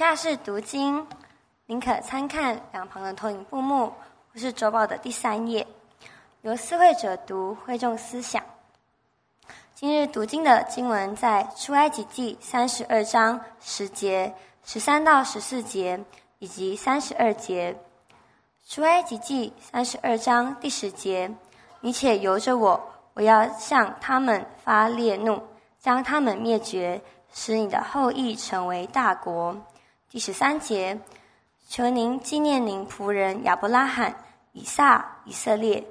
以下是读经，您可参看两旁的投影布幕，或是周报的第三页，由思会者读，会众思想。今日读经的经文在出埃及记三十二章十节十三到十四节以及三十二节。出埃及记三十二章第十节：你且由着我，我要向他们发烈怒，将他们灭绝，使你的后裔成为大国。第十三节：求您纪念您仆人亚伯拉罕、以撒、以色列。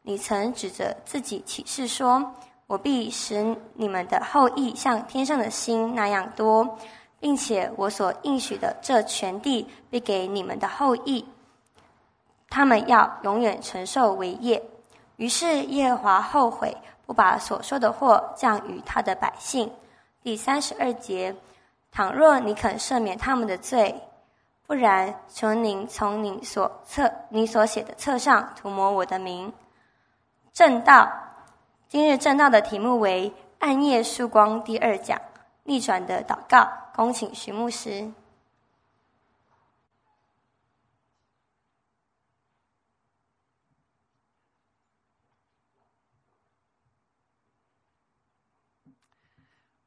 你曾指着自己起誓说。我必使你们的后裔像天上的星那样多，并且我所应许的这全地必给你们的后裔，他们要永远承受为业。于是耶和华后悔，不把所说的祸降与他的百姓。第三十二节：倘若你肯赦免他们的罪，不然，求您从您所册你所写的册上涂抹我的名。正道。今日正道的题目为“暗夜曙光”第二讲，逆转的祷告。恭请徐牧师。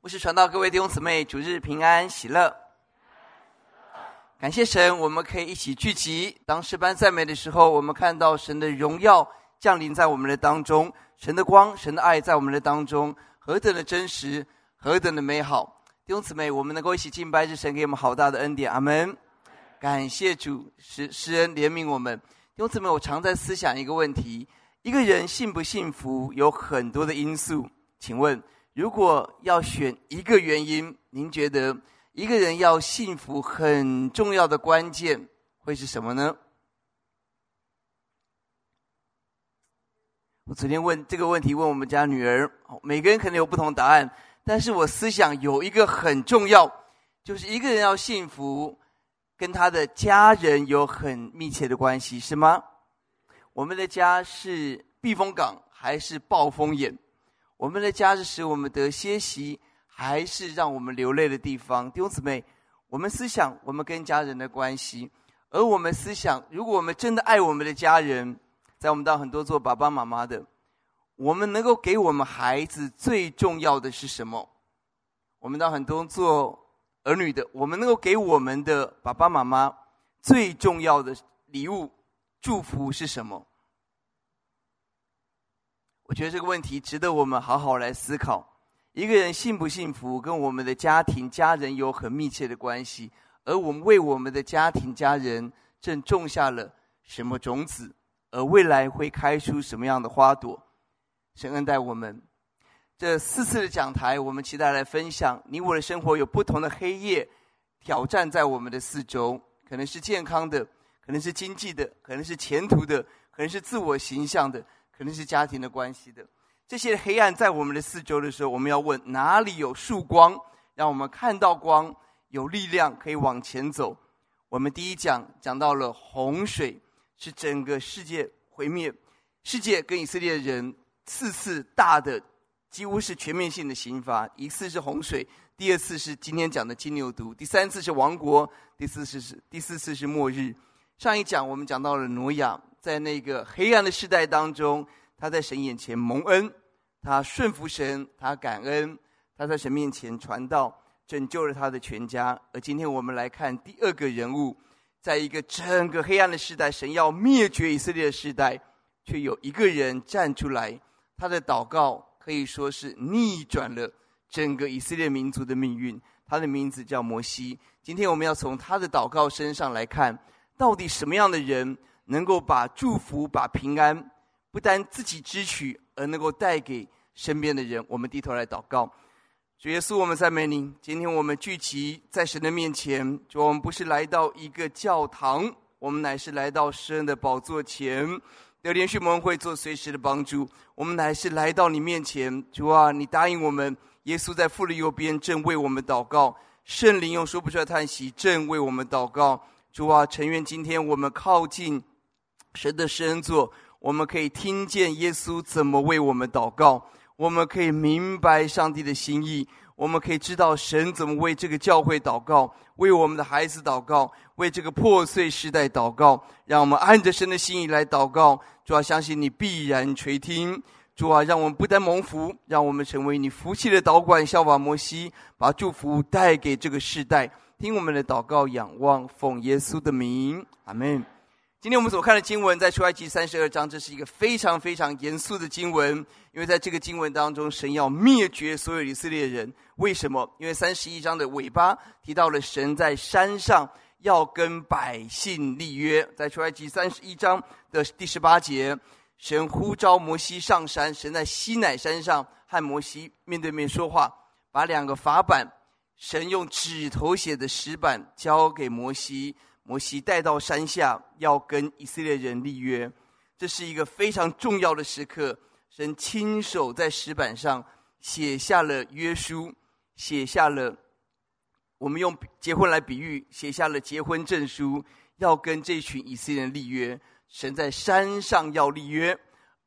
是传道，各位弟兄姊妹，主日平安喜乐。感谢神，我们可以一起聚集。当诗班赞美的时候，我们看到神的荣耀降临在我们的当中。神的光，神的爱在我们的当中，何等的真实，何等的美好！弟兄姊妹，我们能够一起敬拜，是神给我们好大的恩典。阿门！感谢主，施施恩怜悯我们。弟兄姊妹，我常在思想一个问题：一个人幸不幸福，有很多的因素。请问，如果要选一个原因，您觉得一个人要幸福很重要的关键会是什么呢？我昨天问这个问题，问我们家女儿，每个人可能有不同答案，但是我思想有一个很重要，就是一个人要幸福，跟他的家人有很密切的关系，是吗？我们的家是避风港还是暴风眼？我们的家是使我们得歇息，还是让我们流泪的地方？弟兄姊妹，我们思想我们跟家人的关系，而我们思想，如果我们真的爱我们的家人。在我们当很多做爸爸妈妈的，我们能够给我们孩子最重要的是什么？我们到很多做儿女的，我们能够给我们的爸爸妈妈最重要的礼物、祝福是什么？我觉得这个问题值得我们好好来思考。一个人幸不幸福，跟我们的家庭、家人有很密切的关系，而我们为我们的家庭、家人正种下了什么种子？而未来会开出什么样的花朵？神恩待我们。这四次的讲台，我们期待来分享。你我的生活有不同的黑夜挑战在我们的四周，可能是健康的，可能是经济的，可能是前途的，可能是自我形象的，可能是家庭的关系的。这些黑暗在我们的四周的时候，我们要问哪里有曙光，让我们看到光，有力量可以往前走。我们第一讲讲到了洪水。是整个世界毁灭，世界跟以色列人四次大的，几乎是全面性的刑罚。一次是洪水，第二次是今天讲的金牛犊，第三次是亡国，第四次是第四次是末日。上一讲我们讲到了挪亚，在那个黑暗的时代当中，他在神眼前蒙恩，他顺服神，他感恩，他在神面前传道，拯救了他的全家。而今天我们来看第二个人物。在一个整个黑暗的时代，神要灭绝以色列的时代，却有一个人站出来，他的祷告可以说是逆转了整个以色列民族的命运。他的名字叫摩西。今天我们要从他的祷告身上来看，到底什么样的人能够把祝福、把平安，不单自己支取，而能够带给身边的人。我们低头来祷告。主耶稣，我们赞美您。今天我们聚集在神的面前，主，我们不是来到一个教堂，我们乃是来到神的宝座前，得连续蒙会做随时的帮助。我们乃是来到你面前，主啊，你答应我们，耶稣在父的右边正为我们祷告，圣灵用说不出来叹息正为我们祷告。主啊，诚愿今天我们靠近神的施恩座，我们可以听见耶稣怎么为我们祷告。我们可以明白上帝的心意，我们可以知道神怎么为这个教会祷告，为我们的孩子祷告，为这个破碎时代祷告。让我们按着神的心意来祷告。主啊，相信你必然垂听。主啊，让我们不但蒙福，让我们成为你福气的导管，效法摩西，把祝福带给这个世代。听我们的祷告，仰望奉耶稣的名，阿门。今天我们所看的经文在出埃及三十二章，这是一个非常非常严肃的经文，因为在这个经文当中，神要灭绝所有以色列人。为什么？因为三十一章的尾巴提到了神在山上要跟百姓立约，在出埃及三十一章的第十八节，神呼召摩西上山，神在西乃山上和摩西面对面说话，把两个法版，神用指头写的石板交给摩西。摩西带到山下，要跟以色列人立约，这是一个非常重要的时刻。神亲手在石板上写下了约书，写下了我们用结婚来比喻，写下了结婚证书，要跟这群以色列人立约。神在山上要立约，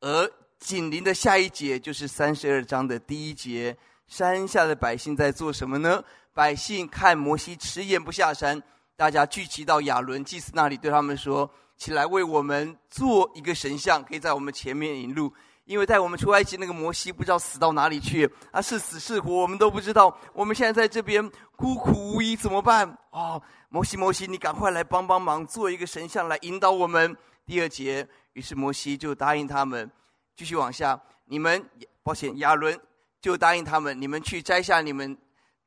而紧邻的下一节就是三十二章的第一节：山下的百姓在做什么呢？百姓看摩西迟延不下山。大家聚集到亚伦祭司那里，对他们说：“起来，为我们做一个神像，可以在我们前面引路。因为带我们出埃及那个摩西，不知道死到哪里去，啊，是死是活，我们都不知道。我们现在在这边孤苦无依，怎么办？哦，摩西，摩西，你赶快来帮帮忙，做一个神像来引导我们。”第二节，于是摩西就答应他们，继续往下，你们，抱歉，亚伦就答应他们，你们去摘下你们。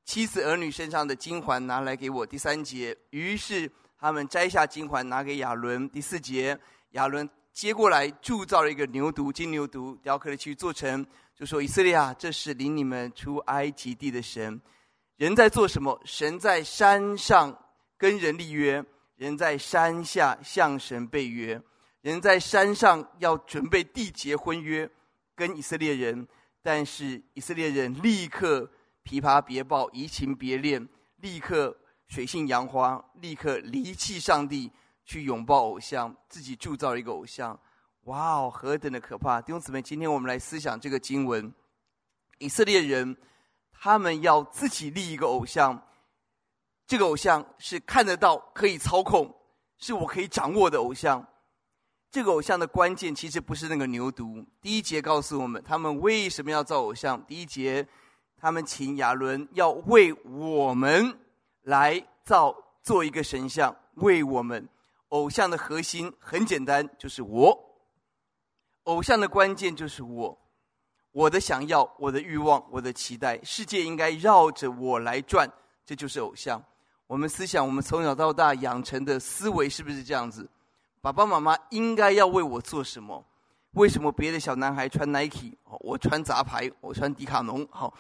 妻子儿女身上的金环拿来给我。第三节，于是他们摘下金环拿给亚伦。第四节，亚伦接过来铸造了一个牛犊，金牛犊，雕刻了去做成，就说：“以色列啊，这是领你们出埃及地的神。人在做什么？神在山上跟人立约，人在山下向神背约。人在山上要准备缔结婚约，跟以色列人，但是以色列人立刻。”琵琶别抱，移情别恋，立刻水性杨花，立刻离弃上帝，去拥抱偶像，自己铸造一个偶像。哇哦，何等的可怕！弟兄姊妹，今天我们来思想这个经文：以色列人他们要自己立一个偶像，这个偶像是看得到、可以操控，是我可以掌握的偶像。这个偶像的关键其实不是那个牛犊。第一节告诉我们，他们为什么要造偶像？第一节。他们请亚伦要为我们来造做一个神像，为我们。偶像的核心很简单，就是我。偶像的关键就是我，我的想要，我的欲望，我的期待，世界应该绕着我来转，这就是偶像。我们思想，我们从小到大养成的思维是不是这样子？爸爸妈妈应该要为我做什么？为什么别的小男孩穿 Nike，我穿杂牌，我穿迪卡侬？好。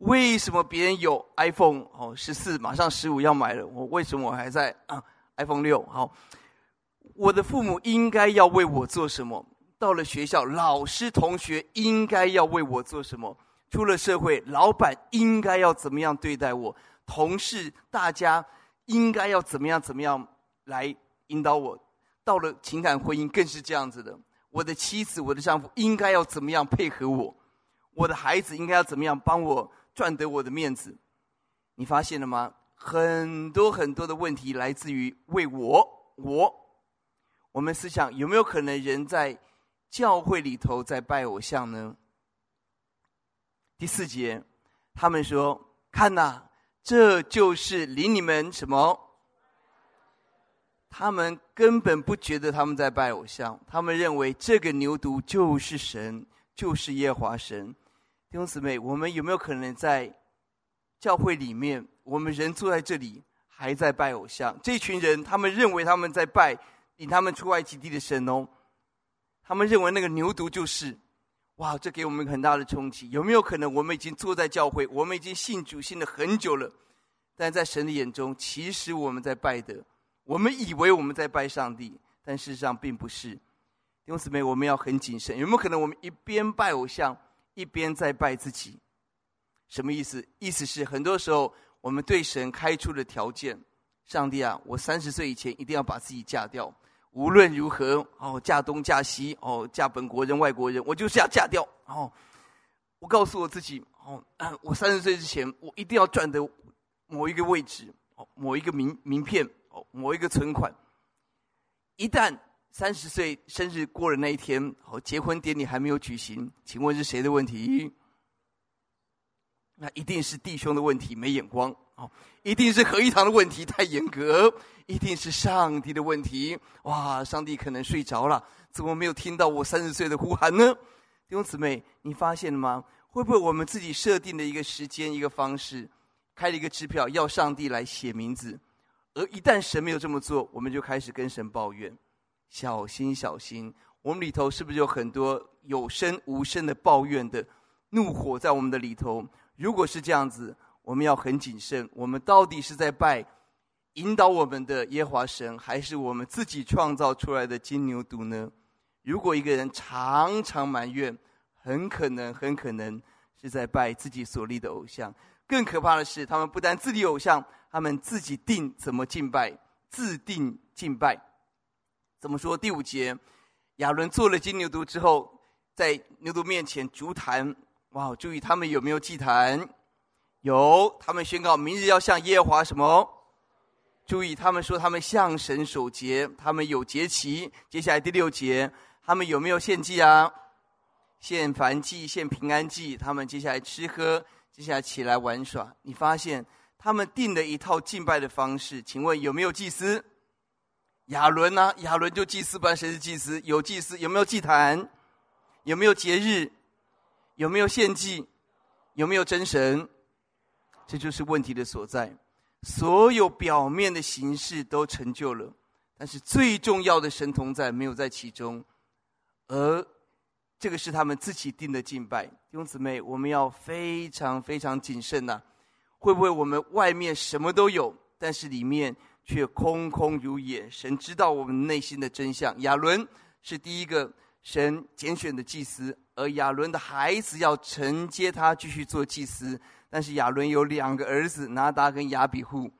为什么别人有 iPhone 哦，十四马上十五要买了，我为什么我还在啊 iPhone 六？好，我的父母应该要为我做什么？到了学校，老师同学应该要为我做什么？出了社会，老板应该要怎么样对待我？同事大家应该要怎么样怎么样来引导我？到了情感婚姻更是这样子的，我的妻子、我的丈夫应该要怎么样配合我？我的孩子应该要怎么样帮我？赚得我的面子，你发现了吗？很多很多的问题来自于为我，我。我们思想有没有可能人在教会里头在拜偶像呢？第四节，他们说：“看呐，这就是领你们什么？”他们根本不觉得他们在拜偶像，他们认为这个牛犊就是神，就是耶和华神。弟兄姊妹，我们有没有可能在教会里面，我们人坐在这里还在拜偶像？这群人，他们认为他们在拜领他们出埃及地的神哦，他们认为那个牛犊就是，哇，这给我们很大的冲击。有没有可能，我们已经坐在教会，我们已经信主信了很久了，但在神的眼中，其实我们在拜的，我们以为我们在拜上帝，但事实上并不是。弟兄姊妹，我们要很谨慎。有没有可能，我们一边拜偶像？一边在拜自己，什么意思？意思是很多时候我们对神开出的条件，上帝啊，我三十岁以前一定要把自己嫁掉，无论如何哦，嫁东嫁西哦，嫁本国人外国人，我就是要嫁掉哦。我告诉我自己哦，我三十岁之前，我一定要赚得某一个位置，哦，某一个名名片，哦，某一个存款。一旦三十岁生日过了那一天，哦，结婚典礼还没有举行，请问是谁的问题？那一定是弟兄的问题，没眼光。哦，一定是合一堂的问题太严格，一定是上帝的问题。哇，上帝可能睡着了，怎么没有听到我三十岁的呼喊呢？弟兄姊妹，你发现了吗？会不会我们自己设定的一个时间、一个方式，开了一个支票，要上帝来写名字，而一旦神没有这么做，我们就开始跟神抱怨。小心，小心，我们里头是不是有很多有声无声的抱怨的怒火在我们的里头？如果是这样子，我们要很谨慎。我们到底是在拜引导我们的耶华神，还是我们自己创造出来的金牛犊呢？如果一个人常常埋怨，很可能，很可能是在拜自己所立的偶像。更可怕的是，他们不但自立偶像，他们自己定怎么敬拜，自定敬拜。怎么说？第五节，亚伦做了金牛犊之后，在牛犊面前筑坛。哇！注意他们有没有祭坛？有，他们宣告明日要向耶和华什么？注意他们说他们向神守节，他们有节期。接下来第六节，他们有没有献祭啊？献燔祭、献平安祭。他们接下来吃喝，接下来起来玩耍。你发现他们定了一套敬拜的方式。请问有没有祭司？亚伦呢？亚伦就祭司，不然谁是祭司？有祭司，有没有祭坛？有没有节日？有没有献祭？有没有真神？这就是问题的所在。所有表面的形式都成就了，但是最重要的神同在没有在其中，而这个是他们自己定的敬拜。弟兄姊妹，我们要非常非常谨慎呐！会不会我们外面什么都有，但是里面却空空如也？神知道我们内心的真相。亚伦是第一个神拣选的祭司。而亚伦的孩子要承接他继续做祭司，但是亚伦有两个儿子拿达跟亚比户，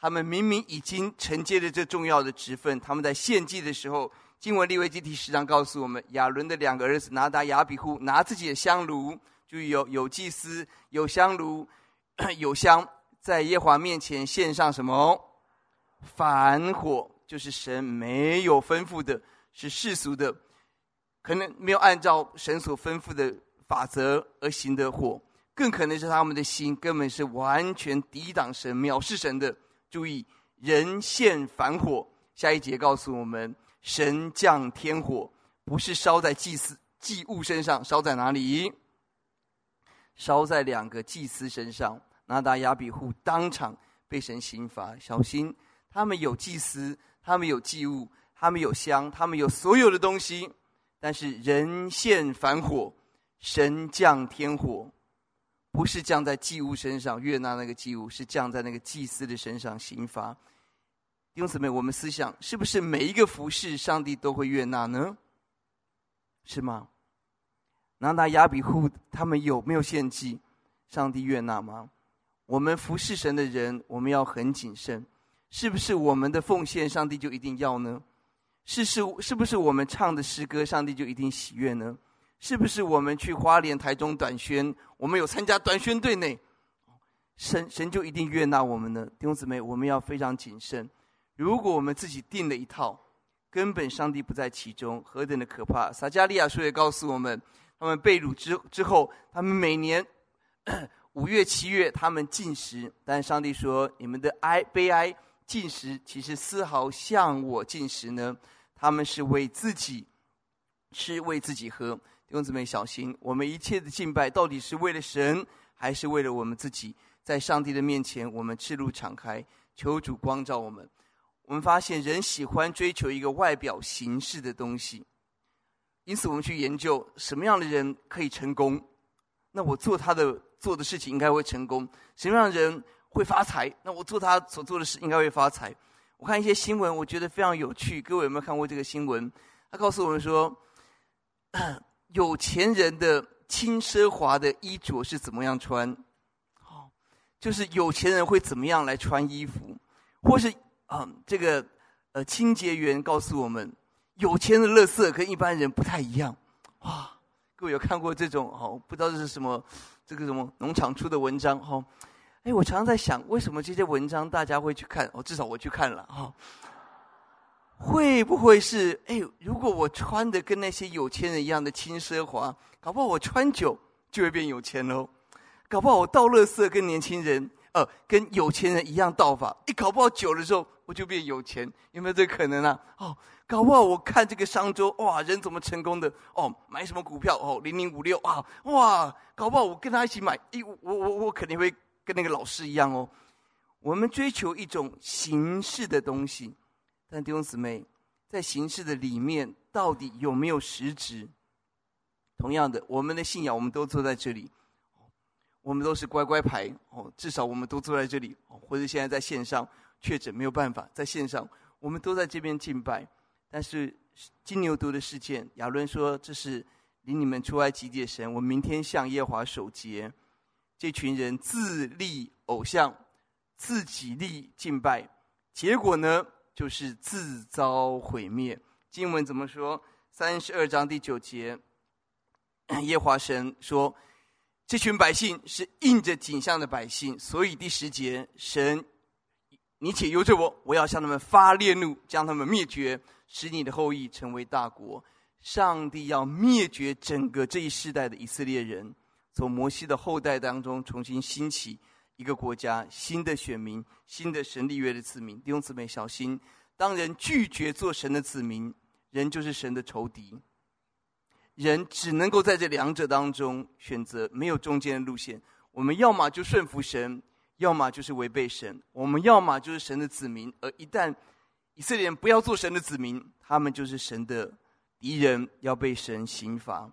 他们明明已经承接了这重要的职分，他们在献祭的时候，经文利未记第十章告诉我们，亚伦的两个儿子拿达、亚比户拿自己的香炉，就有有祭司、有香炉、有香，在耶华面前献上什么？燔火，就是神没有吩咐的，是世俗的。可能没有按照神所吩咐的法则而行的火，更可能是他们的心根本是完全抵挡神、藐视神的。注意，人献燔火，下一节告诉我们，神降天火，不是烧在祭司祭物身上，烧在哪里？烧在两个祭司身上。拿达亚比户当场被神刑罚。小心，他们有祭司，他们有祭物，他们有香，他们有所有的东西。但是人献凡火，神降天火，不是降在祭物身上，悦纳那个祭物，是降在那个祭司的身上刑罚。弟兄姊妹，我们思想是不是每一个服侍，上帝都会悦纳呢？是吗？拿达亚比户他们有没有献祭？上帝悦纳吗？我们服侍神的人，我们要很谨慎，是不是我们的奉献，上帝就一定要呢？是是是不是我们唱的诗歌，上帝就一定喜悦呢？是不是我们去花莲、台中短宣，我们有参加短宣队呢？神神就一定悦纳我们呢？弟兄姊妹，我们要非常谨慎。如果我们自己定了一套，根本上帝不在其中，何等的可怕！撒迦利亚书也告诉我们，他们被掳之之后，他们每年 五月、七月，他们禁食，但上帝说：你们的哀悲哀进食，其实丝毫向我进食呢？他们是为自己吃，为自己喝。弟兄姊妹，小心！我们一切的敬拜，到底是为了神，还是为了我们自己？在上帝的面前，我们赤露敞开，求主光照我们。我们发现，人喜欢追求一个外表形式的东西，因此我们去研究什么样的人可以成功。那我做他的做的事情，应该会成功。什么样的人会发财？那我做他所做的事，应该会发财。我看一些新闻，我觉得非常有趣。各位有没有看过这个新闻？他告诉我们说，有钱人的轻奢华的衣着是怎么样穿？哦，就是有钱人会怎么样来穿衣服，或是啊、这个呃清洁员告诉我们，有钱的垃圾跟一般人不太一样。哇，各位有看过这种哦？不知道这是什么，这个什么农场出的文章哈？哎，我常常在想，为什么这些文章大家会去看？哦，至少我去看了哈。会不会是哎？如果我穿的跟那些有钱人一样的轻奢华，搞不好我穿久就会变有钱喽。搞不好我倒垃圾跟年轻人，呃，跟有钱人一样倒法，一搞不好久的时候我就变有钱，有没有这个可能啊？哦，搞不好我看这个商周，哇，人怎么成功的？哦，买什么股票？哦，零零五六啊，哇，搞不好我跟他一起买，一，我我我肯定会跟那个老师一样哦。我们追求一种形式的东西，但弟兄姊妹，在形式的里面到底有没有实质？同样的，我们的信仰，我们都坐在这里。我们都是乖乖牌哦，至少我们都坐在这里，或者现在在线上确诊没有办法在线上，我们都在这边敬拜。但是金牛犊的事件，亚伦说这是领你们出埃及的神，我明天向耶华守节。这群人自立偶像，自己立敬拜，结果呢就是自遭毁灭。经文怎么说？三十二章第九节，耶华神说。这群百姓是印着景象的百姓，所以第十节，神，你且由着我，我要向他们发烈怒，将他们灭绝，使你的后裔成为大国。上帝要灭绝整个这一世代的以色列人，从摩西的后代当中重新兴起一个国家，新的选民，新的神立约的子民。弟兄姊妹，小心，当人拒绝做神的子民，人就是神的仇敌。人只能够在这两者当中选择，没有中间的路线。我们要么就顺服神，要么就是违背神。我们要么就是神的子民，而一旦以色列人不要做神的子民，他们就是神的敌人，要被神刑罚。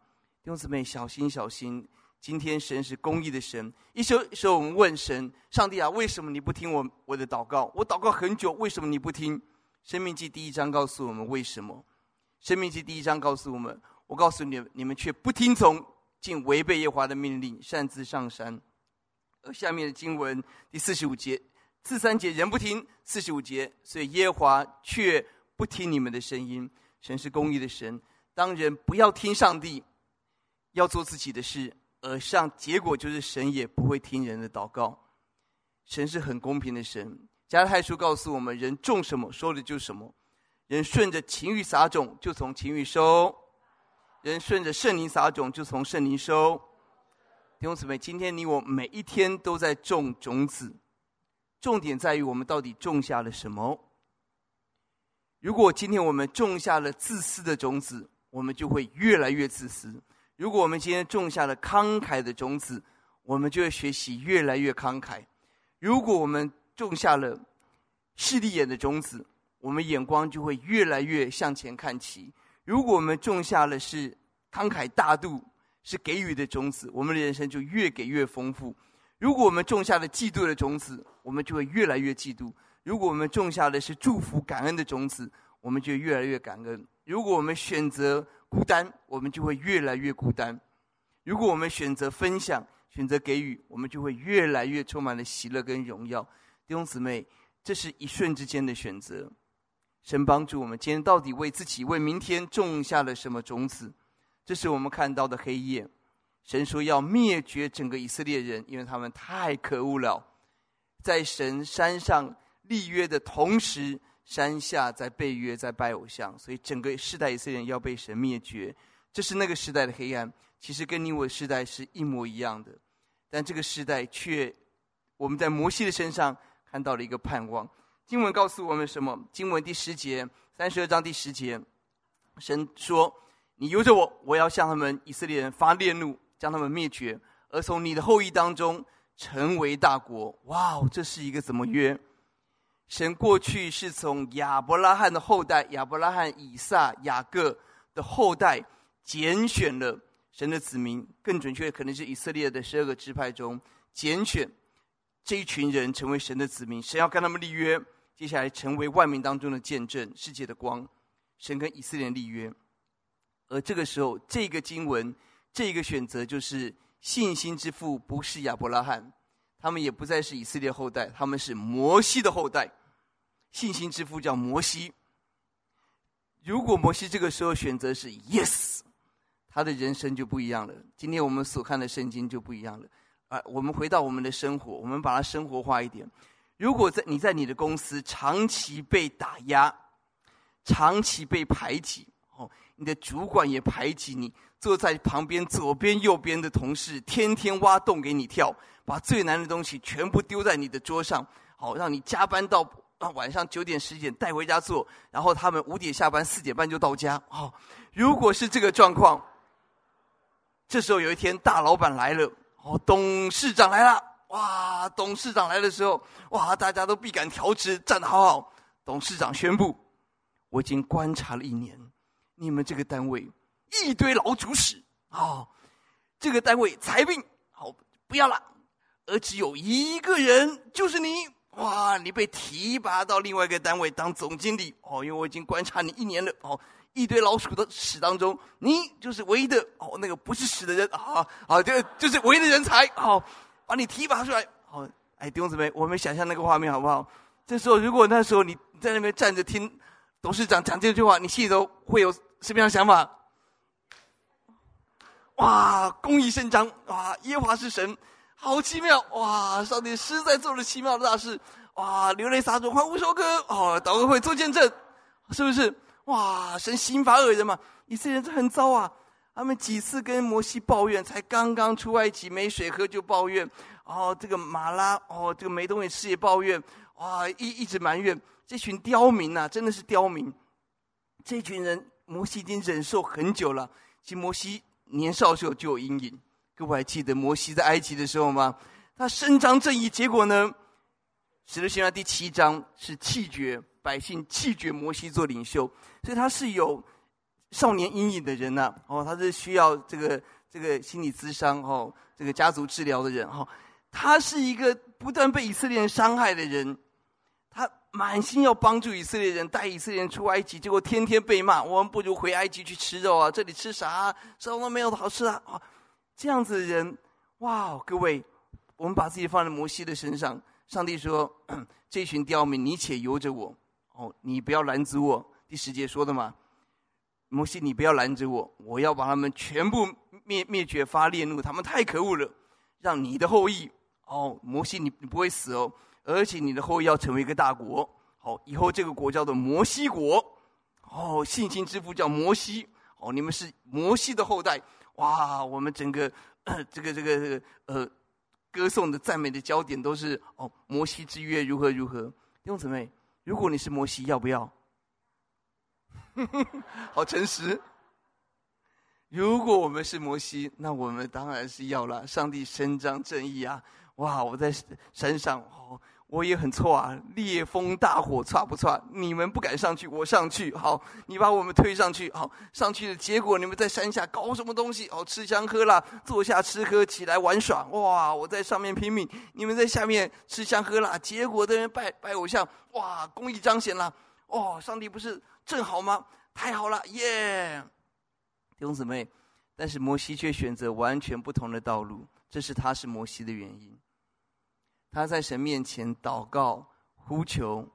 弟兄姊妹，小心小心！今天神是公义的神。一时一时候我们问神：上帝啊，为什么你不听我我的祷告？我祷告很久，为什么你不听？生命记第一章告诉我们为什么。生命记第一章告诉我们。我告诉你们，你们却不听从，竟违背耶华的命令，擅自上山。而下面的经文第四十五节，次三节人不听，四十五节，所以耶华却不听你们的声音。神是公义的神，当人不要听上帝，要做自己的事，而上结果就是神也不会听人的祷告。神是很公平的神。加拉太书告诉我们，人种什么，收的就是什么。人顺着情欲撒种，就从情欲收。人顺着圣灵撒种，就从圣灵收。弟兄姊妹，今天你我每一天都在种种子，重点在于我们到底种下了什么。如果今天我们种下了自私的种子，我们就会越来越自私；如果我们今天种下了慷慨的种子，我们就会学习越来越慷慨；如果我们种下了势利眼的种子，我们眼光就会越来越向前看齐。如果我们种下了是慷慨大度、是给予的种子，我们的人生就越给越丰富；如果我们种下了嫉妒的种子，我们就会越来越嫉妒；如果我们种下的是祝福感恩的种子，我们就越来越感恩；如果我们选择孤单，我们就会越来越孤单；如果我们选择分享、选择给予，我们就会越来越充满了喜乐跟荣耀。弟兄姊妹，这是一瞬之间的选择。神帮助我们，今天到底为自己、为明天种下了什么种子？这是我们看到的黑夜。神说要灭绝整个以色列人，因为他们太可恶了。在神山上立约的同时，山下在背约，在拜偶像，所以整个世代以色列人要被神灭绝。这是那个时代的黑暗，其实跟你我的时代是一模一样的。但这个时代却，我们在摩西的身上看到了一个盼望。经文告诉我们什么？经文第十节，三十二章第十节，神说：“你由着我，我要向他们以色列人发烈怒，将他们灭绝，而从你的后裔当中成为大国。”哇哦，这是一个怎么约？神过去是从亚伯拉罕的后代，亚伯拉罕、以撒、雅各的后代拣选了神的子民，更准确可能是以色列的十二个支派中拣选这一群人成为神的子民。神要跟他们立约。接下来成为万民当中的见证，世界的光。神跟以色列立约，而这个时候，这个经文，这个选择就是信心之父，不是亚伯拉罕，他们也不再是以色列后代，他们是摩西的后代。信心之父叫摩西。如果摩西这个时候选择是 yes，他的人生就不一样了。今天我们所看的圣经就不一样了。啊，我们回到我们的生活，我们把它生活化一点。如果在你在你的公司长期被打压，长期被排挤，哦，你的主管也排挤你，坐在旁边左边右边的同事天天挖洞给你跳，把最难的东西全部丢在你的桌上，好让你加班到晚上九点十点带回家做，然后他们五点下班，四点半就到家。哦，如果是这个状况，这时候有一天大老板来了，哦，董事长来了。哇！董事长来的时候，哇，大家都必敢调直，站得好好。董事长宣布：“我已经观察了一年，你们这个单位一堆老鼠屎、哦！这个单位裁并，好，不要了，而只有一个人，就是你。哇！你被提拔到另外一个单位当总经理哦，因为我已经观察你一年了哦，一堆老鼠的屎当中，你就是唯一的哦，那个不是屎的人啊啊，这个就是唯一的人才好。哦”把你提拔出来，好，哎，弟兄姊妹，我们想象那个画面好不好？这时候，如果那时候你在那边站着听董事长讲这句话，你心里头会有什么样的想法？哇，公益伸张，哇，耶华是神，好奇妙，哇，上帝实在做了奇妙的大事，哇，流泪撒种，欢呼收割，哦，祷告会做见证，是不是？哇，神刑罚恶人嘛，以色列人很糟啊。他们几次跟摩西抱怨，才刚刚出埃及没水喝就抱怨，哦，这个马拉哦，这个没东西吃也抱怨，哇，一一直埋怨。这群刁民呐，真的是刁民。这群人，摩西已经忍受很久了。其实摩西年少时候就有阴影，各位还记得摩西在埃及的时候吗？他伸张正义，结果呢？使徒行传第七章是弃绝百姓，弃绝摩西做领袖，所以他是有。少年阴影的人呐、哦，他是需要这个这个心理咨商哦，这个家族治疗的人哈、哦，他是一个不断被以色列人伤害的人，他满心要帮助以色列人，带以色列人出埃及，结果天天被骂。我们不如回埃及去吃肉啊，这里吃啥？什么都没有好吃啊！哦，这样子的人，哇，各位，我们把自己放在摩西的身上，上帝说：这群刁民，你且由着我，哦，你不要拦阻我。第十节说的嘛。摩西，你不要拦着我，我要把他们全部灭灭绝，发烈怒，他们太可恶了。让你的后裔，哦，摩西，你你不会死哦，而且你的后裔要成为一个大国。好，以后这个国叫做摩西国。哦，信心之父叫摩西。哦，你们是摩西的后代。哇，我们整个 这个这个这个呃歌颂的赞美的焦点都是哦，摩西之约如何如何。弟兄姊妹，如果你是摩西，要不要？好诚实。如果我们是摩西，那我们当然是要了。上帝伸张正义啊！哇，我在山上，哦，我也很错啊！烈风大火，错不错？你们不敢上去，我上去。好，你把我们推上去。好，上去的结果，你们在山下搞什么东西？哦，吃香喝辣，坐下吃喝，起来玩耍。哇，我在上面拼命，你们在下面吃香喝辣，结果在那拜拜偶像。哇，公益彰显了。哦，上帝不是。正好吗？太好了，耶！弟兄姊妹，但是摩西却选择完全不同的道路，这是他是摩西的原因。他在神面前祷告呼求。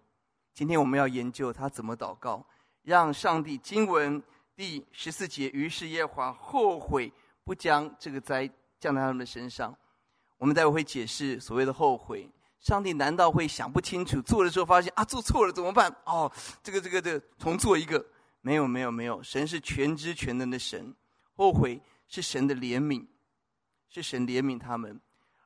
今天我们要研究他怎么祷告，让上帝经文第十四节，于是耶和华后悔不将这个灾降在他们的身上。我们待会会解释所谓的后悔。上帝难道会想不清楚？做的时候发现啊，做错了怎么办？哦，这个这个这个，重做一个？没有没有没有，神是全知全能的神，后悔是神的怜悯，是神怜悯他们。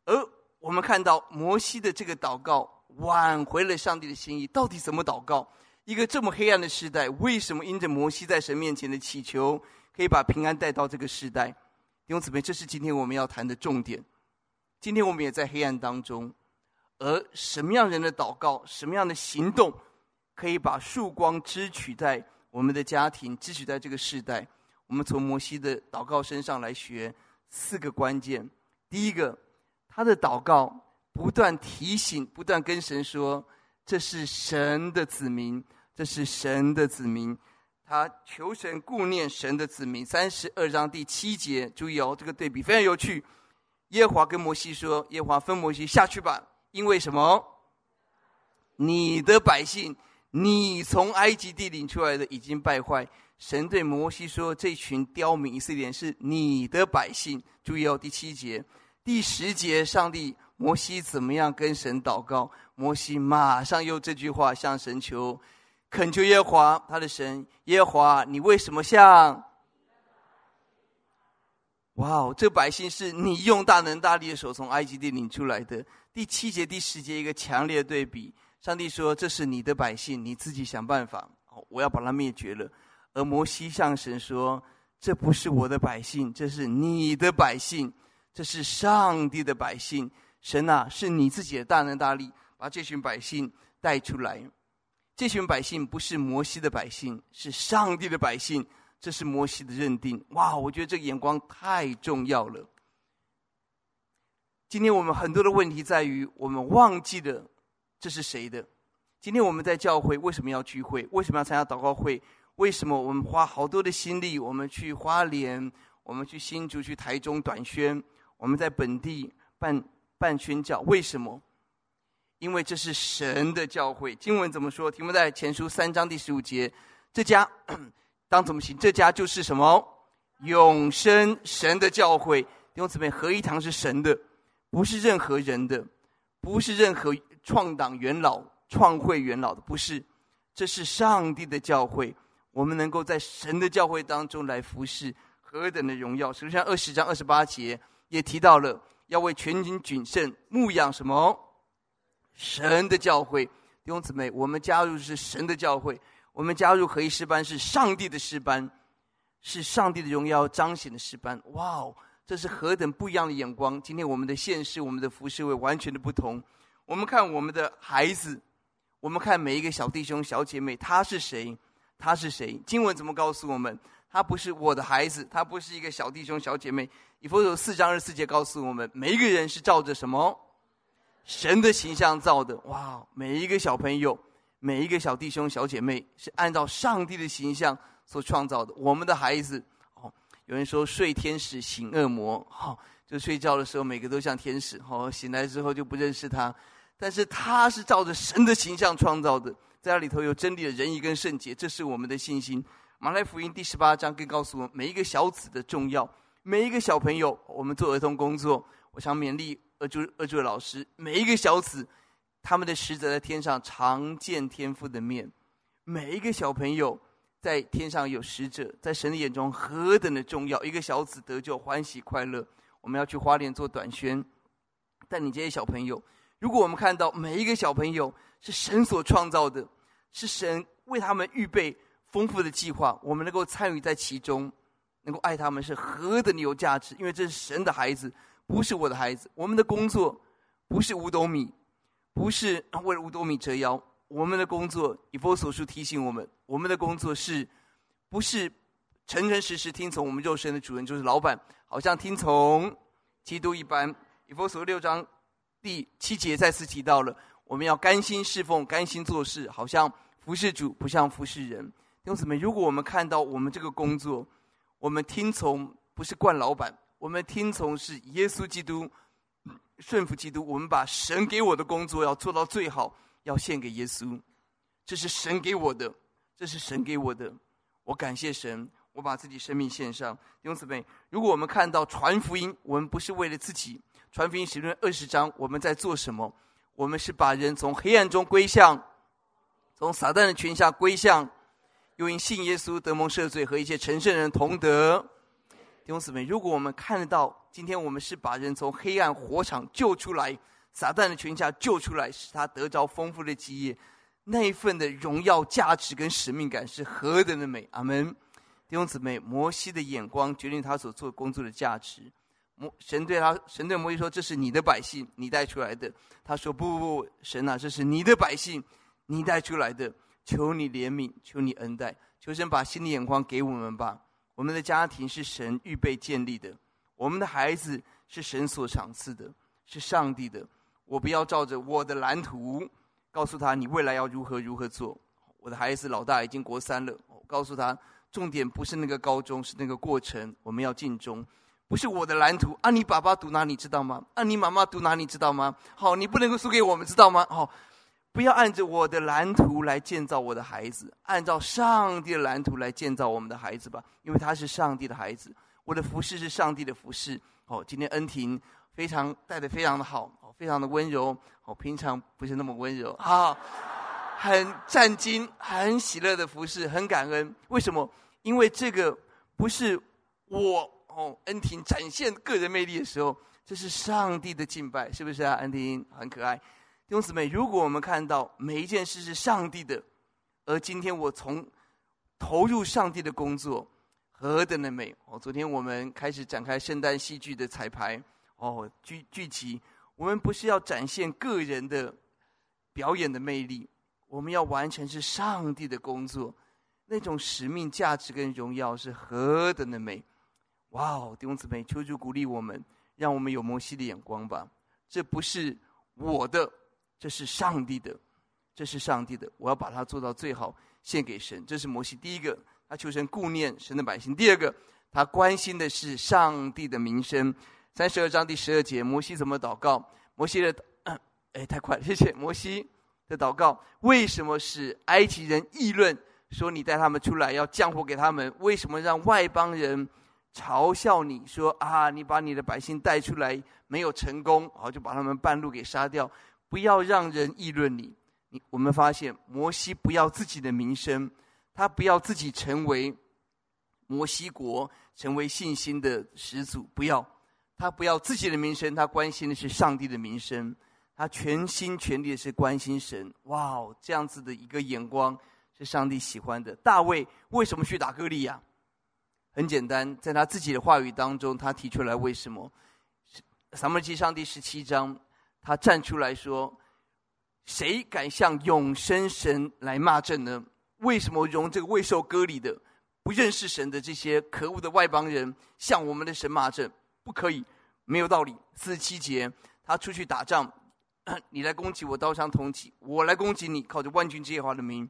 而我们看到摩西的这个祷告，挽回了上帝的心意。到底怎么祷告？一个这么黑暗的时代，为什么因着摩西在神面前的祈求，可以把平安带到这个时代？弟兄姊妹，这是今天我们要谈的重点。今天我们也在黑暗当中。而什么样人的祷告，什么样的行动，可以把曙光支取在我们的家庭，支取在这个世代？我们从摩西的祷告身上来学四个关键。第一个，他的祷告不断提醒，不断跟神说：“这是神的子民，这是神的子民。”他求神顾念神的子民。三十二章第七节，注意哦，这个对比非常有趣。耶和华跟摩西说：“耶和华分摩西下去吧。”因为什么？你的百姓，你从埃及地领出来的已经败坏。神对摩西说：“这群刁民以色列人是你的百姓。”注意哦，第七节、第十节，上帝摩西怎么样跟神祷告？摩西马上用这句话向神求，恳求耶和华他的神，耶和华，你为什么像？哇哦，这百姓是你用大能大力的手从埃及地领出来的。第七节、第十节一个强烈的对比，上帝说：“这是你的百姓，你自己想办法，我要把它灭绝了。”而摩西向神说：“这不是我的百姓，这是你的百姓，这是上帝的百姓。神啊，是你自己的大能大力，把这群百姓带出来。这群百姓不是摩西的百姓，是上帝的百姓。这是摩西的认定。哇，我觉得这个眼光太重要了。今天我们很多的问题在于，我们忘记了这是谁的。今天我们在教会为什么要聚会？为什么要参加祷告会？”为什么我们花好多的心力？我们去花莲，我们去新竹，去台中短宣，我们在本地办办宣教。为什么？因为这是神的教会。经文怎么说？题目在前书三章第十五节：这家当怎么行？这家就是什么？永生神的教会。弟兄姊妹，合一堂是神的，不是任何人的，不是任何创党元老、创会元老的，不是。这是上帝的教会。我们能够在神的教会当中来服侍，何等的荣耀！实际上，二十章二十八节也提到了要为全军谨慎牧养什么？神的教会。弟兄姊妹，我们加入是神的教会，我们加入合一诗班是上帝的诗班，是上帝的荣耀彰显的诗班。哇哦，这是何等不一样的眼光！今天我们的现世，我们的服侍会完全的不同。我们看我们的孩子，我们看每一个小弟兄小姐妹，他是谁？他是谁？经文怎么告诉我们？他不是我的孩子，他不是一个小弟兄、小姐妹。以弗所四章二十四节告诉我们，每一个人是照着什么？神的形象造的。哇！每一个小朋友，每一个小弟兄、小姐妹，是按照上帝的形象所创造的。我们的孩子，哦，有人说睡天使醒恶魔，哈、哦，就睡觉的时候每个都像天使，哦，醒来之后就不认识他。但是他是照着神的形象创造的。在那里头有真理的仁义跟圣洁，这是我们的信心。马太福音第十八章更告诉我们每一个小子的重要，每一个小朋友，我们做儿童工作，我想勉励二柱二柱的老师，每一个小子，他们的使者在天上常见天父的面，每一个小朋友在天上有使者，在神的眼中何等的重要，一个小子得救欢喜快乐。我们要去花莲做短宣，但你这些小朋友，如果我们看到每一个小朋友，是神所创造的，是神为他们预备丰富的计划。我们能够参与在其中，能够爱他们，是何等的有价值！因为这是神的孩子，不是我的孩子。我们的工作不是五斗米，不是为了五斗米折腰。我们的工作，以弗所书提醒我们，我们的工作是，不是诚诚实实听从我们肉身的主人，就是老板，好像听从基督一般。以弗所六章第七节再次提到了。我们要甘心侍奉，甘心做事，好像服侍主，不像服侍人。弟兄姊妹，如果我们看到我们这个工作，我们听从不是惯老板，我们听从是耶稣基督，顺服基督。我们把神给我的工作要做到最好，要献给耶稣。这是神给我的，这是神给我的。我感谢神，我把自己生命献上。弟兄姊妹，如果我们看到传福音，我们不是为了自己。传福音使论二十章，我们在做什么？我们是把人从黑暗中归向，从撒旦的权下归向，又因信耶稣得蒙赦罪和一切成圣人同得。弟兄姊妹，如果我们看得到，今天我们是把人从黑暗火场救出来，撒旦的权下救出来，使他得着丰富的基业，那一份的荣耀、价值跟使命感是何等的美！阿门。弟兄姊妹，摩西的眼光决定他所做工作的价值。摩神对他，神对摩西说：“这是你的百姓，你带出来的。”他说：“不不不，神啊，这是你的百姓，你带出来的。求你怜悯，求你恩待，求神把新的眼光给我们吧。我们的家庭是神预备建立的，我们的孩子是神所赏赐的，是上帝的。我不要照着我的蓝图告诉他你未来要如何如何做。我的孩子老大已经国三了，我告诉他重点不是那个高中，是那个过程。我们要尽忠。”不是我的蓝图啊！你爸爸读哪里知道吗？啊，你妈妈读哪里知道吗？好，你不能够输给我们，知道吗？好，不要按着我的蓝图来建造我的孩子，按照上帝的蓝图来建造我们的孩子吧，因为他是上帝的孩子。我的服侍是上帝的服侍。哦，今天恩婷非常带的非常的好，哦，非常的温柔。哦，平常不是那么温柔啊，很战兢，很喜乐的服侍，很感恩。为什么？因为这个不是我哦，恩婷展现个人魅力的时候，这是上帝的敬拜，是不是啊？恩婷很可爱。弟兄姊妹，如果我们看到每一件事是上帝的，而今天我从投入上帝的工作，何等的美！哦，昨天我们开始展开圣诞戏剧的彩排，哦，剧剧集，我们不是要展现个人的表演的魅力，我们要完成是上帝的工作，那种使命、价值跟荣耀是何等的美！哇哦，弟兄姊妹，求主鼓励我们，让我们有摩西的眼光吧。这不是我的。这是上帝的，这是上帝的，我要把它做到最好，献给神。这是摩西第一个，他求神顾念神的百姓。第二个，他关心的是上帝的名声。三十二章第十二节，摩西怎么祷告？摩西的，哎，太快了，谢谢。摩西的祷告，为什么使埃及人议论说你带他们出来要降祸给他们？为什么让外邦人嘲笑你说啊，你把你的百姓带出来没有成功，好就把他们半路给杀掉？不要让人议论你。你我们发现摩西不要自己的名声，他不要自己成为摩西国成为信心的始祖，不要他不要自己的名声，他关心的是上帝的名声，他全心全力的是关心神。哇哦，这样子的一个眼光是上帝喜欢的。大卫为什么去打歌利亚？很简单，在他自己的话语当中，他提出来为什么？撒母耳记上第十七章。他站出来说：“谁敢向永生神来骂阵呢？为什么容这个未受割礼的、不认识神的这些可恶的外邦人向我们的神骂阵？不可以，没有道理。”四十七节，他出去打仗，你来攻击我，刀枪铜戟；我来攻击你，靠着万军之耶和华的名。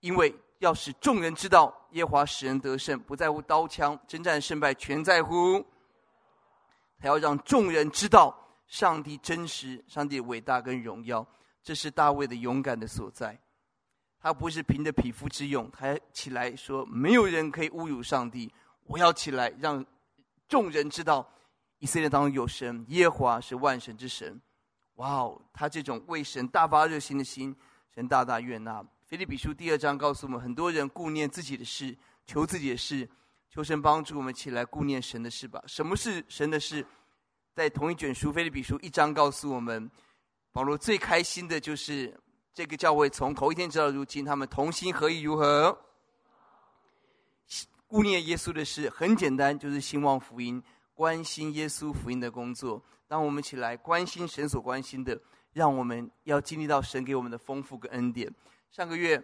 因为要使众人知道，耶华使人得胜，不在乎刀枪，征战胜败全在乎。他要让众人知道。上帝真实，上帝伟大跟荣耀，这是大卫的勇敢的所在。他不是凭着匹夫之勇，他起来说：“没有人可以侮辱上帝。”我要起来，让众人知道以色列当中有神，耶和华是万神之神。哇哦，他这种为神大发热心的心，神大大悦纳。腓立比书第二章告诉我们，很多人顾念自己的事，求自己的事，求神帮助我们起来顾念神的事吧。什么是神的事？在同一卷书《腓立比书》一章告诉我们，保罗最开心的就是这个教会从头一天直到如今，他们同心合意如何？顾念耶稣的事很简单，就是兴旺福音，关心耶稣福音的工作。当我们起来关心神所关心的，让我们要经历到神给我们的丰富跟恩典。上个月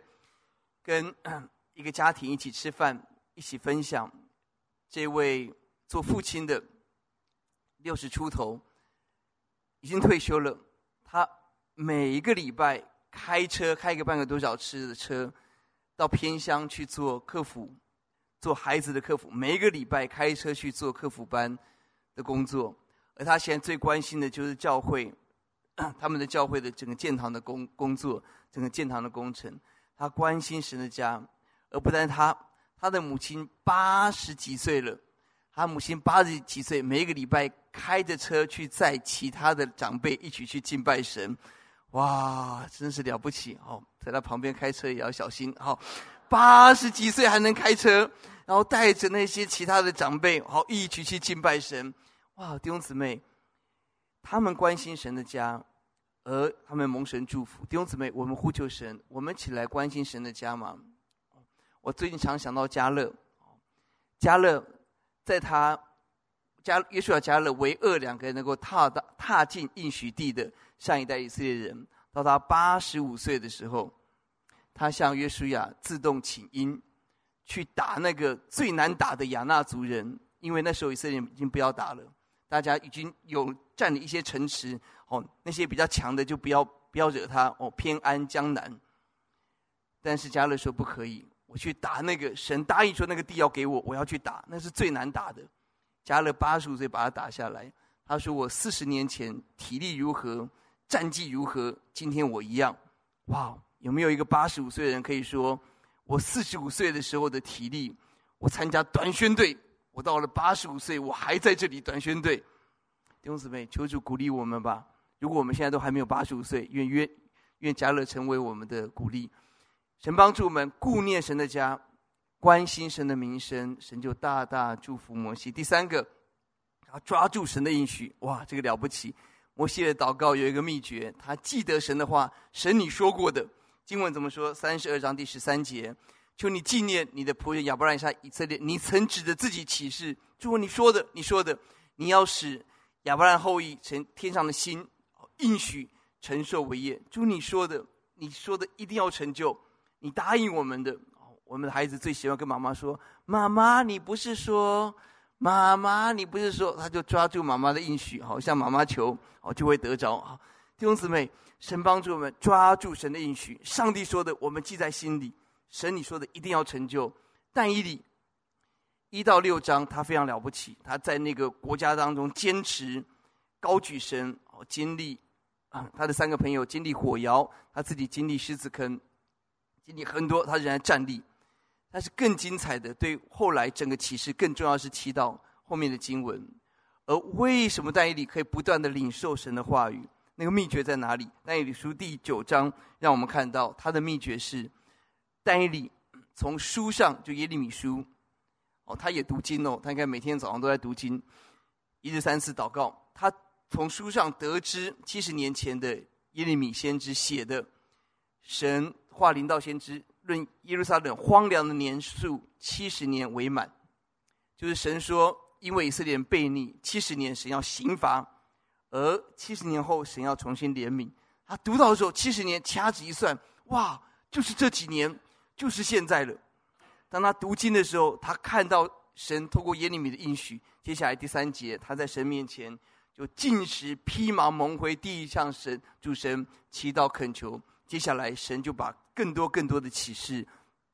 跟 一个家庭一起吃饭，一起分享这位做父亲的。六十出头，已经退休了。他每一个礼拜开车开个半个多小时的车，到偏乡去做客服，做孩子的客服。每一个礼拜开车去做客服班的工作。而他现在最关心的就是教会，他们的教会的整个建堂的工工作，整个建堂的工程。他关心神的家，而不但他，他的母亲八十几岁了。他母亲八十几岁，每一个礼拜开着车去载其他的长辈一起去敬拜神，哇，真是了不起哦！在他旁边开车也要小心。好，八十几岁还能开车，然后带着那些其他的长辈，好一起去敬拜神。哇，弟兄姊妹，他们关心神的家，而他们蒙神祝福。弟兄姊妹，我们呼求神，我们起来关心神的家嘛？我最近常想到家乐，家乐。在他加约书亚、加勒为二两个人能够踏到踏进应许地的上一代以色列人，到他八十五岁的时候，他向约书亚自动请缨，去打那个最难打的亚衲族人，因为那时候以色列人已经不要打了，大家已经有占领一些城池，哦，那些比较强的就不要不要惹他，哦，偏安江南。但是加勒说不可以。我去打那个神答应说那个地要给我，我要去打，那是最难打的。迦勒八十五岁把他打下来，他说我四十年前体力如何，战绩如何，今天我一样。哇，有没有一个八十五岁的人可以说，我四十五岁的时候的体力，我参加短宣队，我到了八十五岁，我还在这里短宣队。弟兄姊妹，求主鼓励我们吧。如果我们现在都还没有八十五岁，愿愿愿迦勒成为我们的鼓励。神帮助我们顾念神的家，关心神的名声，神就大大祝福摩西。第三个，他抓住神的应许，哇，这个了不起！摩西的祷告有一个秘诀，他记得神的话，神你说过的经文怎么说？三十二章第十三节，求你纪念你的仆人亚伯拉罕以色列，你曾指着自己起誓，主你说的，你说的，你要使亚伯拉罕后裔成天上的星，应许承受为业。主你说的，你说的一定要成就。你答应我们的，我们的孩子最喜欢跟妈妈说：“妈妈，你不是说，妈妈，你不是说。”他就抓住妈妈的应许，好像妈妈求，哦，就会得着啊。弟兄姊妹，神帮助我们抓住神的应许，上帝说的，我们记在心里。神你说的一定要成就。但以理一到六章，他非常了不起，他在那个国家当中坚持高举神，哦，经历啊，他的三个朋友经历火窑，他自己经历狮子坑。经历很多，他仍然站立，但是更精彩的，对后来整个启示更重要是祈祷后面的经文。而为什么但以理可以不断的领受神的话语？那个秘诀在哪里？但以理书第九章让我们看到他的秘诀是：但以理从书上就耶利米书，哦，他也读经哦，他应该每天早上都在读经，一日三次祷告。他从书上得知七十年前的耶利米先知写的神。话临到先知耶路撒冷荒凉的年数七十年为满，就是神说，因为以色列人悖逆，七十年神要刑罚，而七十年后神要重新怜悯。他读到的时候，七十年掐指一算，哇，就是这几年，就是现在了。当他读经的时候，他看到神透过耶利米的应许，接下来第三节，他在神面前就尽食、披麻蒙灰，地向神主神祈祷恳求。接下来，神就把更多更多的启示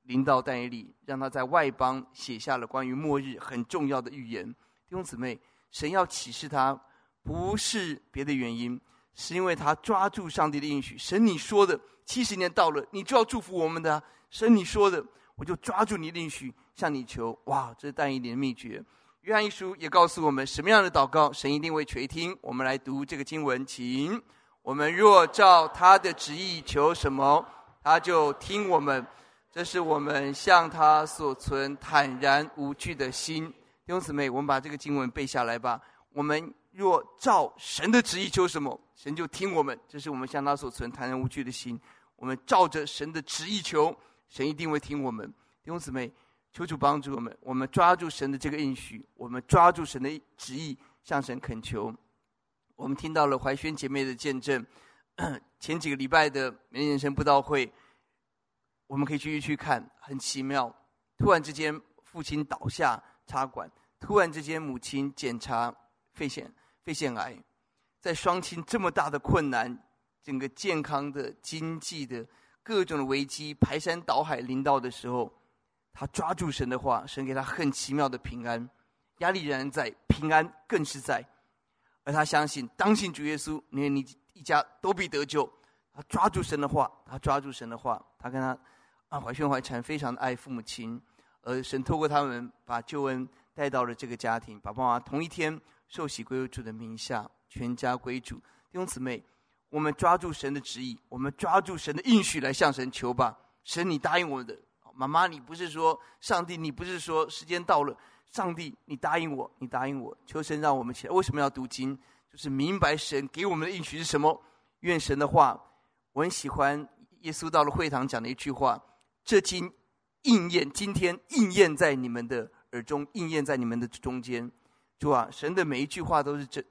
临到但以理，让他在外邦写下了关于末日很重要的预言。弟兄姊妹，神要启示他，不是别的原因，是因为他抓住上帝的应许。神你说的，七十年到了，你就要祝福我们的。神你说的，我就抓住你的应许，向你求。哇，这是但以理的秘诀。约翰一书也告诉我们，什么样的祷告，神一定会垂听。我们来读这个经文，请。我们若照他的旨意求什么，他就听我们。这是我们向他所存坦然无惧的心。弟兄姊妹，我们把这个经文背下来吧。我们若照神的旨意求什么，神就听我们。这是我们向他所存坦然无惧的心。我们照着神的旨意求，神一定会听我们。弟兄姊妹，求主帮助我们。我们抓住神的这个应许，我们抓住神的旨意，向神恳求。我们听到了怀萱姐妹的见证，前几个礼拜的美丽人生布道会，我们可以继续去看，很奇妙。突然之间，父亲倒下插管；突然之间，母亲检查肺腺肺腺癌。在双亲这么大的困难、整个健康的、经济的各种的危机排山倒海临到的时候，他抓住神的话，神给他很奇妙的平安。压力仍然在，平安更是在。而他相信，当信主耶稣，你你一家都必得救。他抓住神的话，他抓住神的话，他跟他啊怀宣怀禅非常的爱父母亲，而神透过他们把救恩带到了这个家庭，爸爸妈妈同一天受洗归主的名下，全家归主。弟兄姊妹，我们抓住神的旨意，我们抓住神的应许来向神求吧。神，你答应我的，妈妈，你不是说上帝，你不是说时间到了。上帝，你答应我，你答应我，求神让我们起来。为什么要读经？是明白神给我们的应许是什么。愿神的话，我很喜欢耶稣到了会堂讲的一句话：这经应验，今天应验在你们的耳中，应验在你们的中间。主啊，神的每一句话都是真，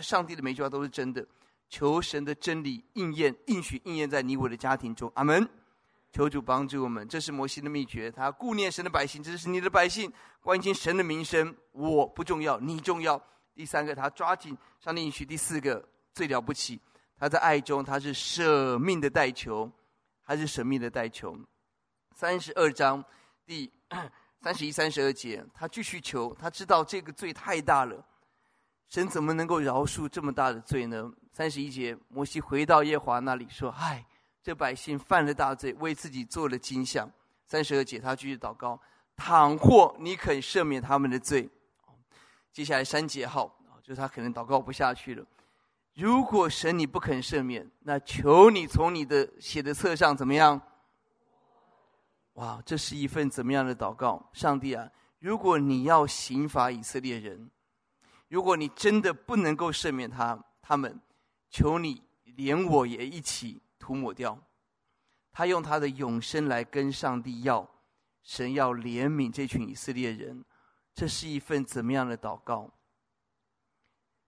上帝的每一句话都是真的。求神的真理应验，应许应验在你我的家庭中。阿门。求主帮助我们，这是摩西的秘诀。他顾念神的百姓，这是你的百姓，关心神的名声。我不重要，你重要。第三个，他抓紧上帝应许。第四个最了不起，他在爱中，他是舍命的代求，他是舍命的代求。三十二章第三十一、三十二节，他继续求，他知道这个罪太大了，神怎么能够饶恕这么大的罪呢？三十一节，摩西回到耶华那里说：“唉。”这百姓犯了大罪，为自己做了金像。三十二节，他继续祷告：倘或你肯赦免他们的罪，接下来三节号，就是他可能祷告不下去了。如果神你不肯赦免，那求你从你的写的册上怎么样？哇，这是一份怎么样的祷告？上帝啊，如果你要刑罚以色列人，如果你真的不能够赦免他他们，求你连我也一起涂抹掉。他用他的永生来跟上帝要，神要怜悯这群以色列人，这是一份怎么样的祷告？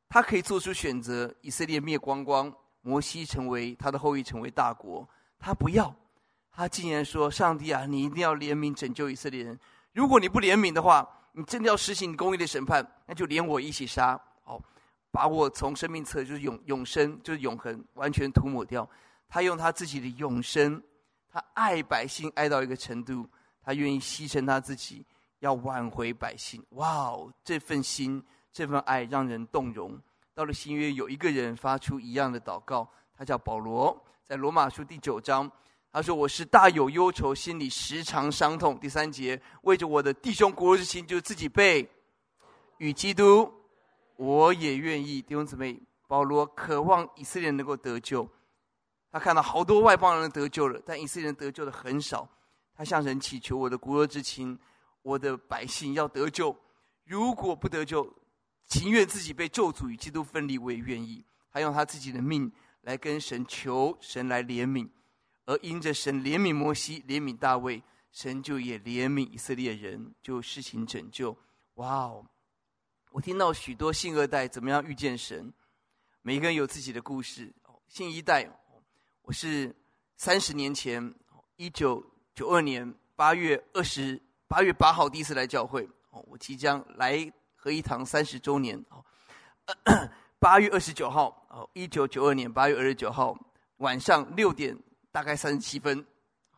他可以做出选择，以色列灭光光，摩西成为他的后裔，成为大国。他不要，他竟然说：“上帝啊，你一定要怜悯拯救以色列人。如果你不怜悯的话，你真的要实行公义的审判，那就连我一起杀，哦，把我从生命册，就是永永生，就是永恒，完全涂抹掉。”他用他自己的永生，他爱百姓爱到一个程度，他愿意牺牲他自己，要挽回百姓。哇哦，这份心！这份爱让人动容。到了新约，有一个人发出一样的祷告，他叫保罗，在罗马书第九章，他说：“我是大有忧愁，心里时常伤痛。”第三节，为着我的弟兄国之情，就自己被与基督，我也愿意。弟兄姊妹，保罗渴望以色列能够得救，他看到好多外邦人得救了，但以色列人得救的很少。他向神祈求：“我的国之亲，我的百姓要得救，如果不得救。”情愿自己被咒诅与基督分离，我也愿意。他用他自己的命来跟神求，神来怜悯。而因着神怜悯摩西、怜悯大卫，神就也怜悯以色列人，就施行拯救。哇哦！我听到许多信二代怎么样遇见神，每个人有自己的故事。信一代，我是三十年前，一九九二年八月二十八月八号第一次来教会。哦我即将来。合一堂三十周年，哦 八月二十九号，哦，一九九二年八月二十九号晚上六点，大概三十七分，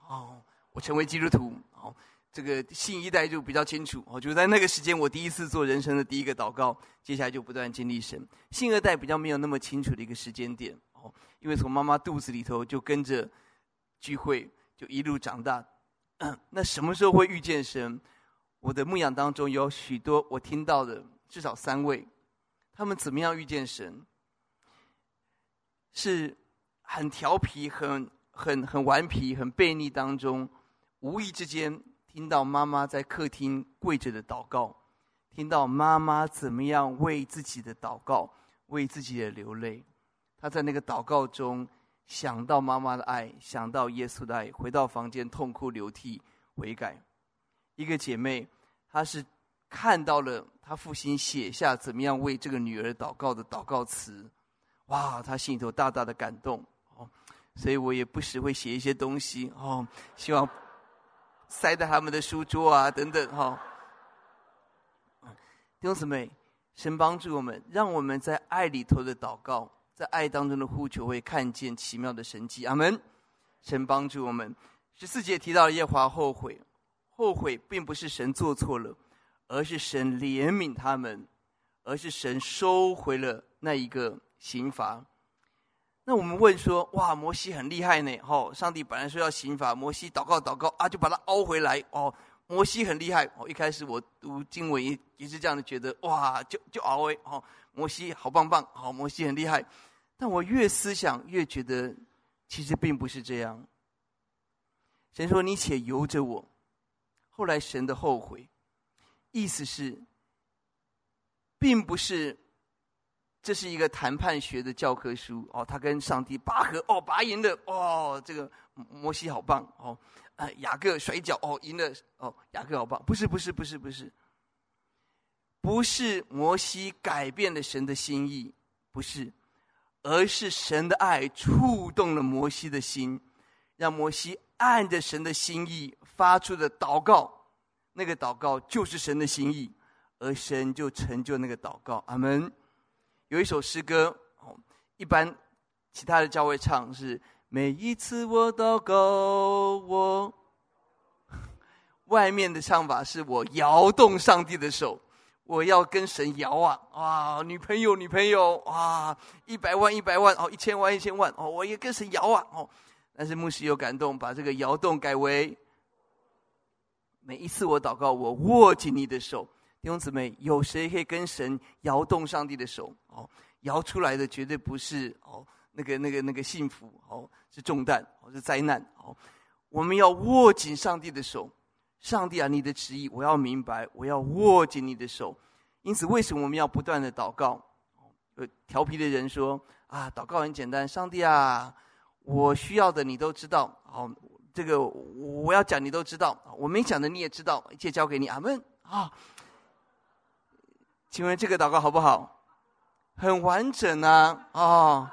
哦，我成为基督徒，哦，这个信一代就比较清楚，哦，就在那个时间，我第一次做人生的第一个祷告，接下来就不断经历神。信二代比较没有那么清楚的一个时间点，哦，因为从妈妈肚子里头就跟着聚会，就一路长大，那什么时候会遇见神？我的牧养当中有许多我听到的，至少三位，他们怎么样遇见神？是很调皮、很很很顽皮、很悖逆当中，无意之间听到妈妈在客厅跪着的祷告，听到妈妈怎么样为自己的祷告、为自己的流泪，他在那个祷告中想到妈妈的爱，想到耶稣的爱，回到房间痛哭流涕悔改。一个姐妹，她是看到了她父亲写下怎么样为这个女儿祷告的祷告词，哇，她心里头大大的感动哦，所以我也不时会写一些东西哦，希望塞在他们的书桌啊等等哈。弟兄姊妹，神帮助我们，让我们在爱里头的祷告，在爱当中的呼求，会看见奇妙的神迹。阿门。神帮助我们。十四节提到耶华后悔。后悔并不是神做错了，而是神怜悯他们，而是神收回了那一个刑罚。那我们问说：哇，摩西很厉害呢！哦，上帝本来说要刑罚，摩西祷告祷告啊，就把他凹回来。哦，摩西很厉害。哦，一开始我读经文也也是这样的觉得，哇，就就凹回。哦，摩西好棒棒，好，摩西很厉害。但我越思想越觉得，其实并不是这样。神说：你且由着我。后来神的后悔，意思是，并不是这是一个谈判学的教科书哦。他跟上帝拔河哦，拔赢了哦。这个摩西好棒哦。呃，雅各摔跤哦，赢了哦。雅各好棒，不是不是不是不是，不是摩西改变了神的心意，不是，而是神的爱触动了摩西的心，让摩西按着神的心意。发出的祷告，那个祷告就是神的心意，而神就成就那个祷告。阿门。有一首诗歌，哦一般其他的教会唱是：每一次我祷告，我 外面的唱法是我摇动上帝的手，我要跟神摇啊！哇，女朋友，女朋友，哇，一百万，一百万，哦，一千万，一千万，哦，我也跟神摇啊！哦，但是牧师有感动，把这个摇动改为每一次我祷告，我握紧你的手。弟兄姊妹，有谁可以跟神摇动上帝的手？哦，摇出来的绝对不是哦，那个、那个、那个幸福哦，是重担哦，是灾难哦。我们要握紧上帝的手，上帝啊，你的旨意我要明白，我要握紧你的手。因此，为什么我们要不断的祷告？有调皮的人说啊，祷告很简单，上帝啊，我需要的你都知道。好，这个我要讲你都知道，我没讲的你也知道，一切交给你。阿门啊！请问这个祷告好不好？很完整啊！哦，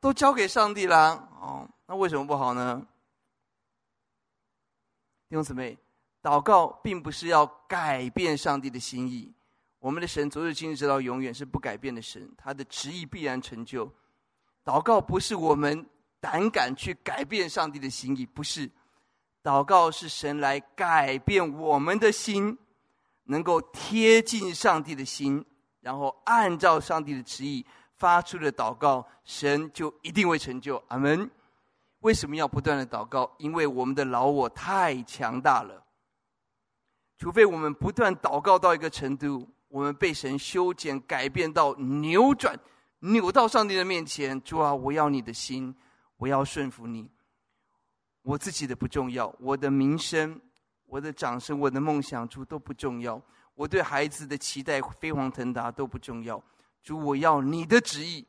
都交给上帝了。哦，那为什么不好呢？弟兄姊妹，祷告并不是要改变上帝的心意。我们的神昨日、今日、直到永远是不改变的神，他的旨意必然成就。祷告不是我们胆敢去改变上帝的心意，不是。祷告是神来改变我们的心，能够贴近上帝的心，然后按照上帝的旨意发出的祷告，神就一定会成就。阿门。为什么要不断的祷告？因为我们的老我太强大了。除非我们不断祷告到一个程度，我们被神修剪、改变到扭转、扭到上帝的面前。主啊，我要你的心，我要顺服你。我自己的不重要，我的名声、我的掌声、我的梦想，主都不重要。我对孩子的期待飞黄腾达都不重要。主，我要你的旨意。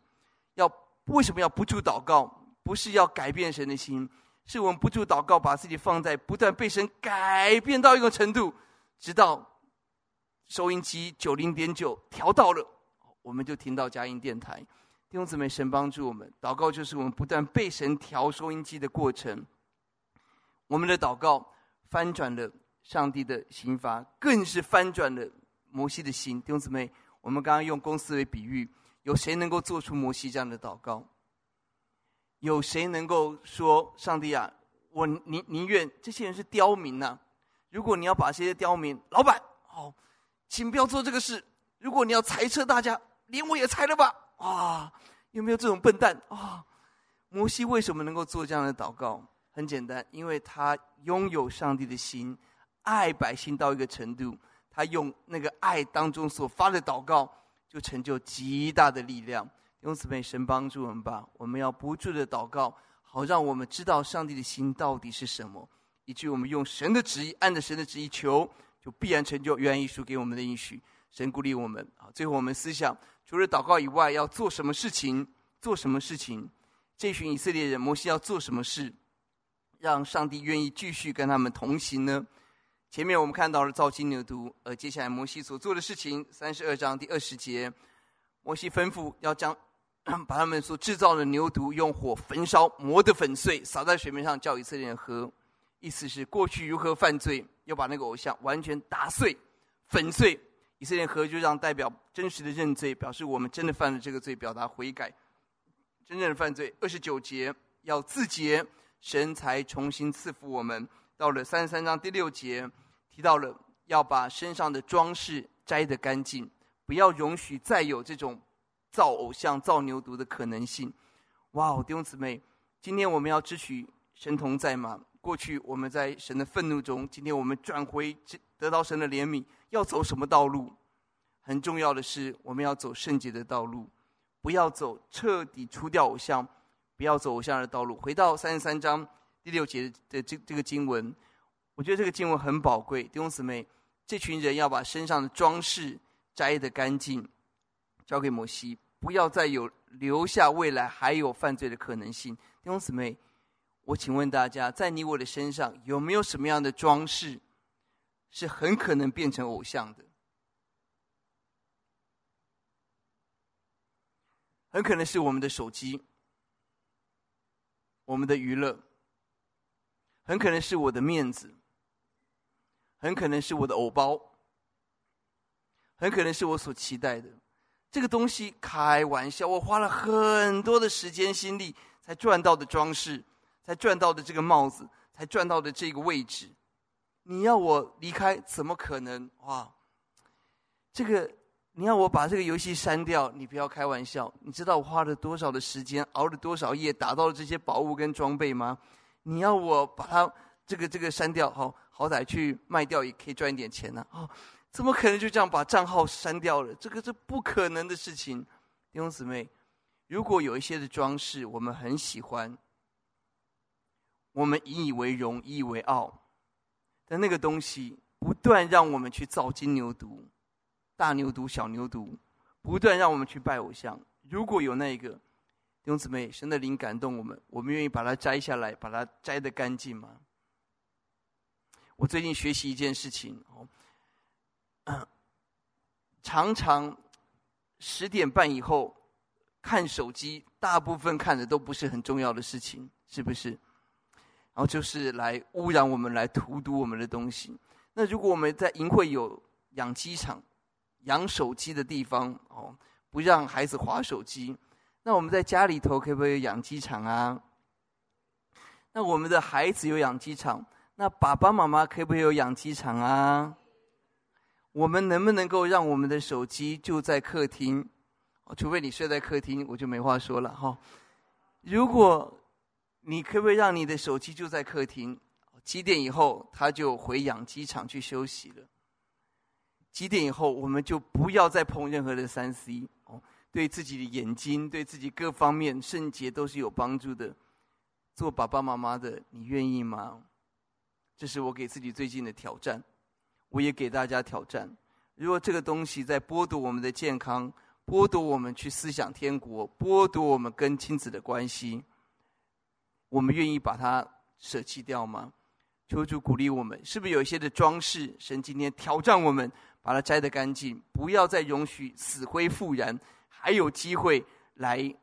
要为什么要不住祷告？不是要改变神的心，是我们不住祷告，把自己放在不断被神改变到一个程度，直到收音机九零点九调到了，我们就听到佳音电台。弟兄姊妹，神帮助我们，祷告就是我们不断被神调收音机的过程。我们的祷告翻转了上帝的刑罚，更是翻转了摩西的心。弟兄姊妹，我们刚刚用公司为比喻，有谁能够做出摩西这样的祷告？有谁能够说：“上帝啊，我宁宁愿这些人是刁民呢、啊？如果你要把这些刁民，老板，哦，请不要做这个事。如果你要裁撤大家，连我也裁了吧？啊，有没有这种笨蛋啊？摩西为什么能够做这样的祷告？很简单，因为他拥有上帝的心，爱百姓到一个程度，他用那个爱当中所发的祷告，就成就极大的力量。”用此被神帮助我们吧，我们要不住的祷告，好让我们知道上帝的心到底是什么，以及我们用神的旨意，按着神的旨意求，就必然成就愿意输给我们的应许。神鼓励我们啊！最后我们思想，除了祷告以外，要做什么事情？做什么事情？这群以色列人，摩西要做什么事，让上帝愿意继续跟他们同行呢？前面我们看到了造金牛犊，而接下来摩西所做的事情，三十二章第二十节，摩西吩咐要将。把他们所制造的牛犊用火焚烧，磨得粉碎，洒在水面上，叫以色列人喝。意思是过去如何犯罪，要把那个偶像完全打碎、粉碎。以色列人喝，就让代表真实的认罪，表示我们真的犯了这个罪，表达悔改，真正的犯罪。二十九节要自洁，神才重新赐福我们。到了三十三章第六节，提到了要把身上的装饰摘得干净，不要容许再有这种。造偶像、造牛犊的可能性，哇哦！弟兄姊妹，今天我们要支取神同在吗？过去我们在神的愤怒中，今天我们转回得到神的怜悯，要走什么道路？很重要的是，我们要走圣洁的道路，不要走彻底除掉偶像，不要走偶像的道路。回到三十三章第六节的这这个经文，我觉得这个经文很宝贵。弟兄姊妹，这群人要把身上的装饰摘得干净。交给摩西，不要再有留下未来还有犯罪的可能性。弟兄姊妹，我请问大家，在你我的身上有没有什么样的装饰，是很可能变成偶像的？很可能是我们的手机，我们的娱乐，很可能是我的面子，很可能是我的偶包，很可能是我所期待的。这个东西开玩笑，我花了很多的时间心力才赚到的装饰，才赚到的这个帽子，才赚到的这个位置。你要我离开，怎么可能？哇！这个你要我把这个游戏删掉？你不要开玩笑！你知道我花了多少的时间，熬了多少夜，打到了这些宝物跟装备吗？你要我把它这个这个删掉？好，好歹去卖掉也可以赚一点钱呢、啊。哦，怎么可能就这样把账号删掉了？这个是不可能的事情。弟兄姊妹，如果有一些的装饰我们很喜欢，我们引以为荣、引以为傲，但那个东西不断让我们去造金牛犊。大牛犊、小牛犊，不断让我们去拜偶像。如果有那个弟兄姊妹，神的灵感动我们，我们愿意把它摘下来，把它摘得干净吗？我最近学习一件事情哦，常常十点半以后看手机，大部分看的都不是很重要的事情，是不是？然后就是来污染我们，来荼毒我们的东西。那如果我们在淫秽有养鸡场，养手机的地方哦，不让孩子滑手机。那我们在家里头可不可以有养鸡场啊？那我们的孩子有养鸡场，那爸爸妈妈可不可以有养鸡场啊？我们能不能够让我们的手机就在客厅？除非你睡在客厅，我就没话说了哈。如果你可不可以让你的手机就在客厅？几点以后他就回养鸡场去休息了？几点以后，我们就不要再碰任何的三 C 哦，对自己的眼睛、对自己各方面圣洁都是有帮助的。做爸爸妈妈的，你愿意吗？这是我给自己最近的挑战，我也给大家挑战。如果这个东西在剥夺我们的健康，剥夺我们去思想天国，剥夺我们跟亲子的关系，我们愿意把它舍弃掉吗？求主鼓励我们，是不是有一些的装饰？神今天挑战我们。把它摘得干净，不要再容许死灰复燃，还有机会来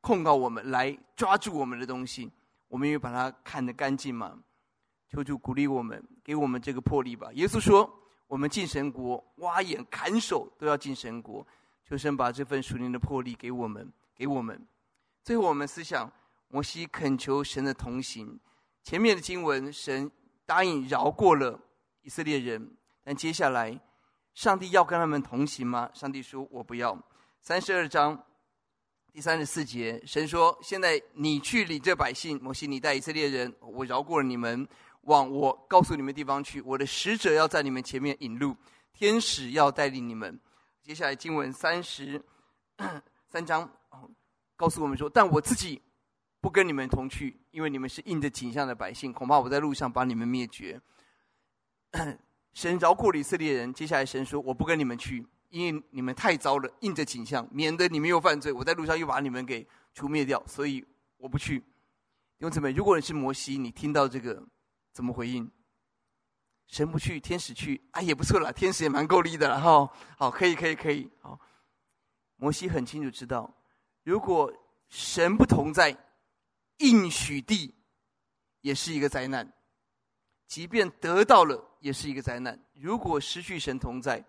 控告我们，来抓住我们的东西。我们愿意把它看得干净吗？求主鼓励我们，给我们这个魄力吧。耶稣说：“我们进神国，挖眼砍手都要进神国。”求神把这份属灵的魄力给我们，给我们。最后，我们思想摩西恳求神的同行。前面的经文，神答应饶过了以色列人。但接下来，上帝要跟他们同行吗？上帝说：“我不要。”三十二章第三十四节，神说：“现在你去领这百姓，摩西，你带以色列人，我饶过了你们，往我告诉你们的地方去。我的使者要在你们前面引路，天使要带领你们。”接下来经文三十三章，告诉我们说：“但我自己不跟你们同去，因为你们是印着景象的百姓，恐怕我在路上把你们灭绝。”神饶过以色列人，接下来神说：“我不跟你们去，因为你们太糟了，印着景象，免得你们又犯罪。我在路上又把你们给除灭掉，所以我不去。”弟兄姊妹，如果你是摩西，你听到这个怎么回应？神不去，天使去，啊，也不错啦，天使也蛮够力的了哈。好，可以，可以，可以。好，摩西很清楚知道，如果神不同在，应许地也是一个灾难。即便得到了，也是一个灾难。如果失去神同在，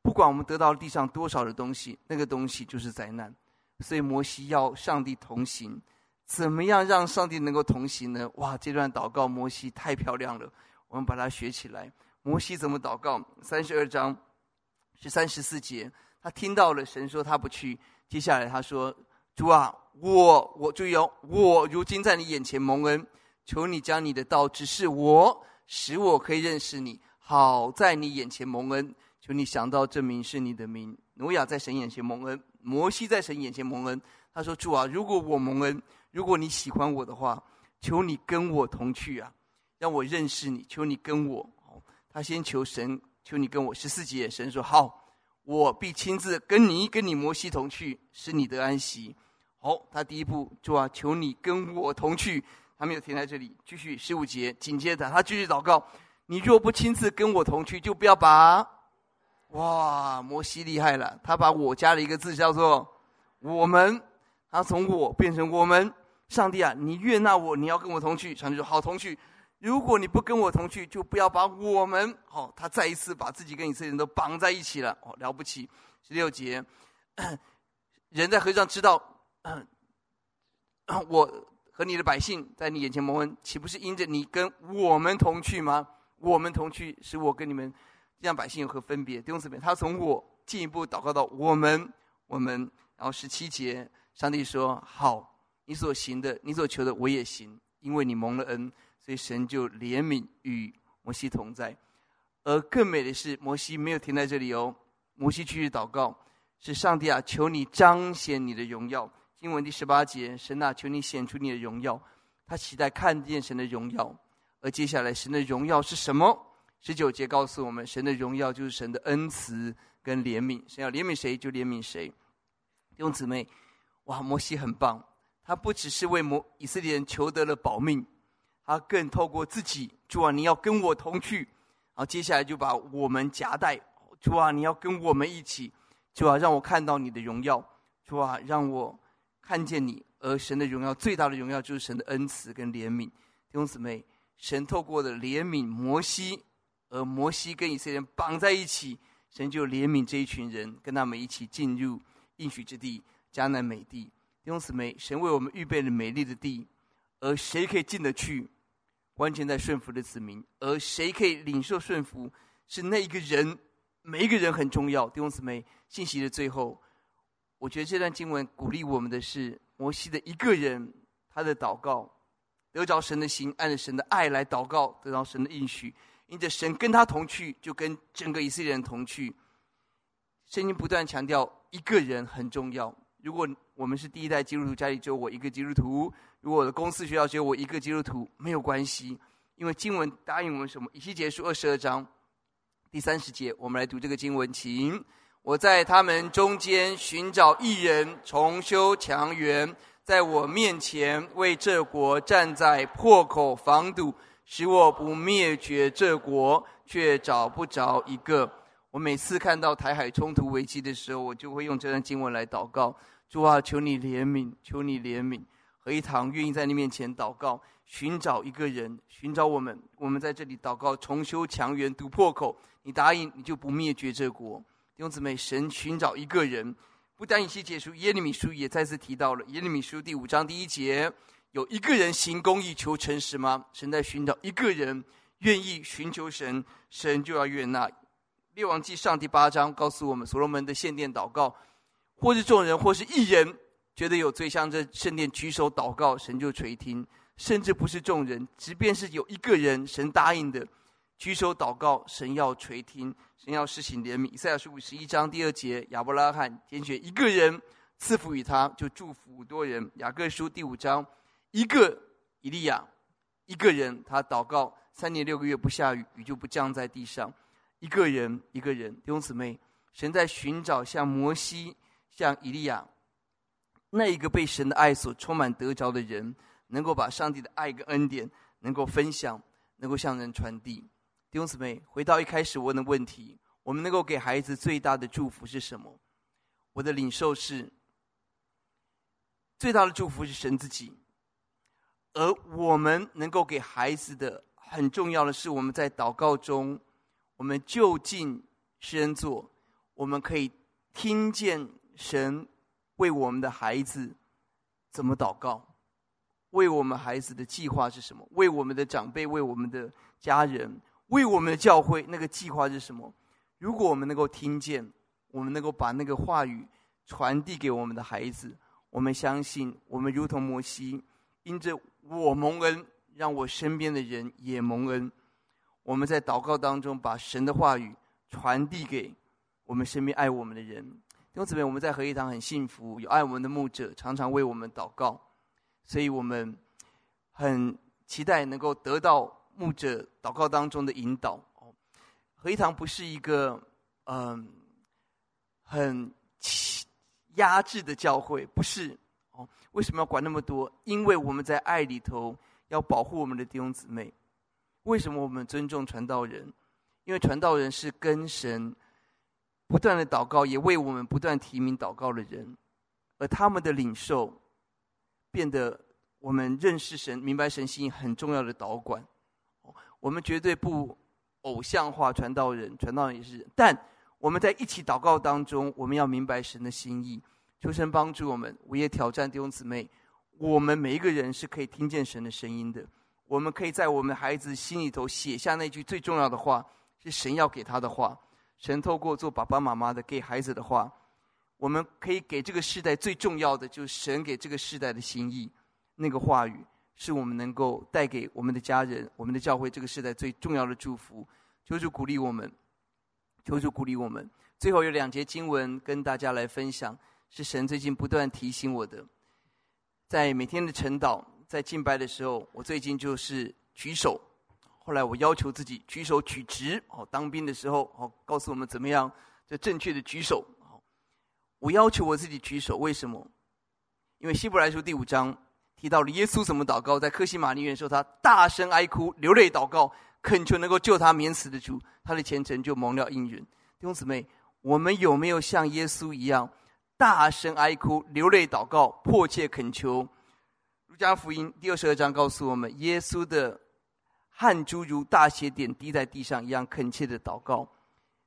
不管我们得到地上多少的东西，那个东西就是灾难。所以摩西要上帝同行，怎么样让上帝能够同行呢？哇，这段祷告摩西太漂亮了，我们把它学起来。摩西怎么祷告？三十二章是三十四节，他听到了神说他不去，接下来他说：“主啊，我我注意哦，我如今在你眼前蒙恩。”求你将你的道指示我，使我可以认识你，好在你眼前蒙恩。求你想到证明是你的名。挪亚在神眼前蒙恩，摩西在神眼前蒙恩。他说：“主啊，如果我蒙恩，如果你喜欢我的话，求你跟我同去啊，让我认识你。求你跟我。”他先求神，求你跟我。十四节，神说：“好，我必亲自跟你，跟你摩西同去，使你得安息。”好，他第一步，就啊，求你跟我同去。他没有停在这里，继续十五节，紧接着他继续祷告：“你若不亲自跟我同去，就不要把……哇，摩西厉害了，他把我加了一个字，叫做‘我们’，他从我变成我们。上帝啊，你悦纳我，你要跟我同去。上帝说：好，同去。如果你不跟我同去，就不要把我们……好，他再一次把自己跟以色列人都绑在一起了。哦，了不起。十六节，人在河上知道，嗯 我。”和你的百姓在你眼前蒙恩，岂不是因着你跟我们同去吗？我们同去，使我跟你们这样百姓有何分别？弟兄姊妹，他从我进一步祷告到我们，我们，然后十七节，上帝说：“好，你所行的，你所求的，我也行，因为你蒙了恩，所以神就怜悯与摩西同在。而更美的是，摩西没有停在这里哦，摩西继续祷告，是上帝啊，求你彰显你的荣耀。经文第十八节，神啊，求你显出你的荣耀。他期待看见神的荣耀。而接下来，神的荣耀是什么？十九节告诉我们，神的荣耀就是神的恩慈跟怜悯。神要怜悯谁就怜悯谁。弟兄姊妹，哇，摩西很棒，他不只是为摩以色列人求得了保命，他更透过自己，主啊，你要跟我同去。然后接下来就把我们夹带，主啊，你要跟我们一起，主啊，让我看到你的荣耀，主啊，让我看见你。而神的荣耀最大的荣耀就是神的恩慈跟怜悯。弟兄姊妹，神透过的怜悯摩西。而摩西跟以色列人绑在一起，神就怜悯这一群人，跟他们一起进入应许之地迦南美地。弟兄姊妹，神为我们预备了美丽的地，而谁可以进得去？完全在顺服的子民。而谁可以领受顺服？是那一个人，每一个人很重要。弟兄姊妹，信息的最后，我觉得这段经文鼓励我们的是摩西的一个人，他的祷告得着神的心，按着神的爱来祷告，得到神的应许。因着神跟他同去，就跟整个以色列人同去。圣经不断强调一个人很重要。如果我们是第一代基督徒，家里只有我一个基督徒；如果我的公司学校只有我一个基督徒，没有关系，因为经文答应我们什么？以西结书二十二章第三十节，我们来读这个经文，请我在他们中间寻找一人，重修墙垣，在我面前为这国站在破口防堵。使我不灭绝这国，却找不着一个。我每次看到台海冲突危机的时候，我就会用这段经文来祷告：主啊，求你怜悯，求你怜悯。何一堂愿意在你面前祷告，寻找一个人，寻找我们。我们在这里祷告，重修墙垣，堵破口。你答应，你就不灭绝这国。用姊妹，神寻找一个人，不单以西结书，耶利米书也再次提到了。耶利米书第五章第一节。有一个人行公义、求诚实吗？神在寻找一个人愿意寻求神，神就要悦纳。列王记上第八章告诉我们，所罗门的献殿祷告，或是众人，或是一人，觉得有罪向这圣殿举手祷告，神就垂听。甚至不是众人，即便是有一个人，神答应的举手祷告，神要垂听，神要施行怜悯。以赛亚书五十一章第二节，亚伯拉罕拣选一个人赐福于他，就祝福多人。雅各书第五章。一个以利亚，一个人，他祷告三年六个月不下雨，雨就不降在地上。一个人，一个人，弟兄姊妹，神在寻找像摩西、像以利亚那一个被神的爱所充满得着的人，能够把上帝的爱跟恩典能够分享，能够向人传递。弟兄姊妹，回到一开始问的问题：我们能够给孩子最大的祝福是什么？我的领受是，最大的祝福是神自己。而我们能够给孩子的很重要的是，我们在祷告中，我们就近施恩座，我们可以听见神为我们的孩子怎么祷告，为我们孩子的计划是什么，为我们的长辈，为我们的家人，为我们的教会，那个计划是什么？如果我们能够听见，我们能够把那个话语传递给我们的孩子，我们相信，我们如同摩西，因着。我蒙恩，让我身边的人也蒙恩。我们在祷告当中，把神的话语传递给我们身边爱我们的人。弟兄姊妹，我们在合一堂很幸福，有爱我们的牧者，常常为我们祷告，所以我们很期待能够得到牧者祷告当中的引导。合一堂不是一个嗯很压制的教会，不是哦。为什么要管那么多？因为我们在爱里头要保护我们的弟兄姊妹。为什么我们尊重传道人？因为传道人是跟神不断的祷告，也为我们不断提名祷告的人，而他们的领受变得我们认识神、明白神心意很重要的导管。我们绝对不偶像化传道人，传道人也是人。但我们在一起祷告当中，我们要明白神的心意。求神帮助我们，我也挑战弟兄姊妹，我们每一个人是可以听见神的声音的。我们可以在我们孩子心里头写下那句最重要的话，是神要给他的话，神透过做爸爸妈妈的给孩子的话，我们可以给这个世代最重要的，就是神给这个世代的心意，那个话语，是我们能够带给我们的家人、我们的教会这个世代最重要的祝福。求主鼓励我们，求主鼓励我们。最后有两节经文跟大家来分享，是神最近不断提醒我的，在每天的晨祷、在敬拜的时候，我最近就是举手。后来我要求自己举手举直，哦，当兵的时候，哦，告诉我们怎么样就正确的举手。我要求我自己举手，为什么？因为希伯来书第五章提到了耶稣怎么祷告，在客西马尼园时候，他大声哀哭，流泪祷告，恳求能够救他免死的主，他的前程就蒙了应允。弟兄姊妹，我们有没有像耶稣一样大声哀哭、流泪祷告、迫切恳求？路加福音第二十二章告诉我们，耶稣的。汗珠如大血点滴在地上一样恳切的祷告，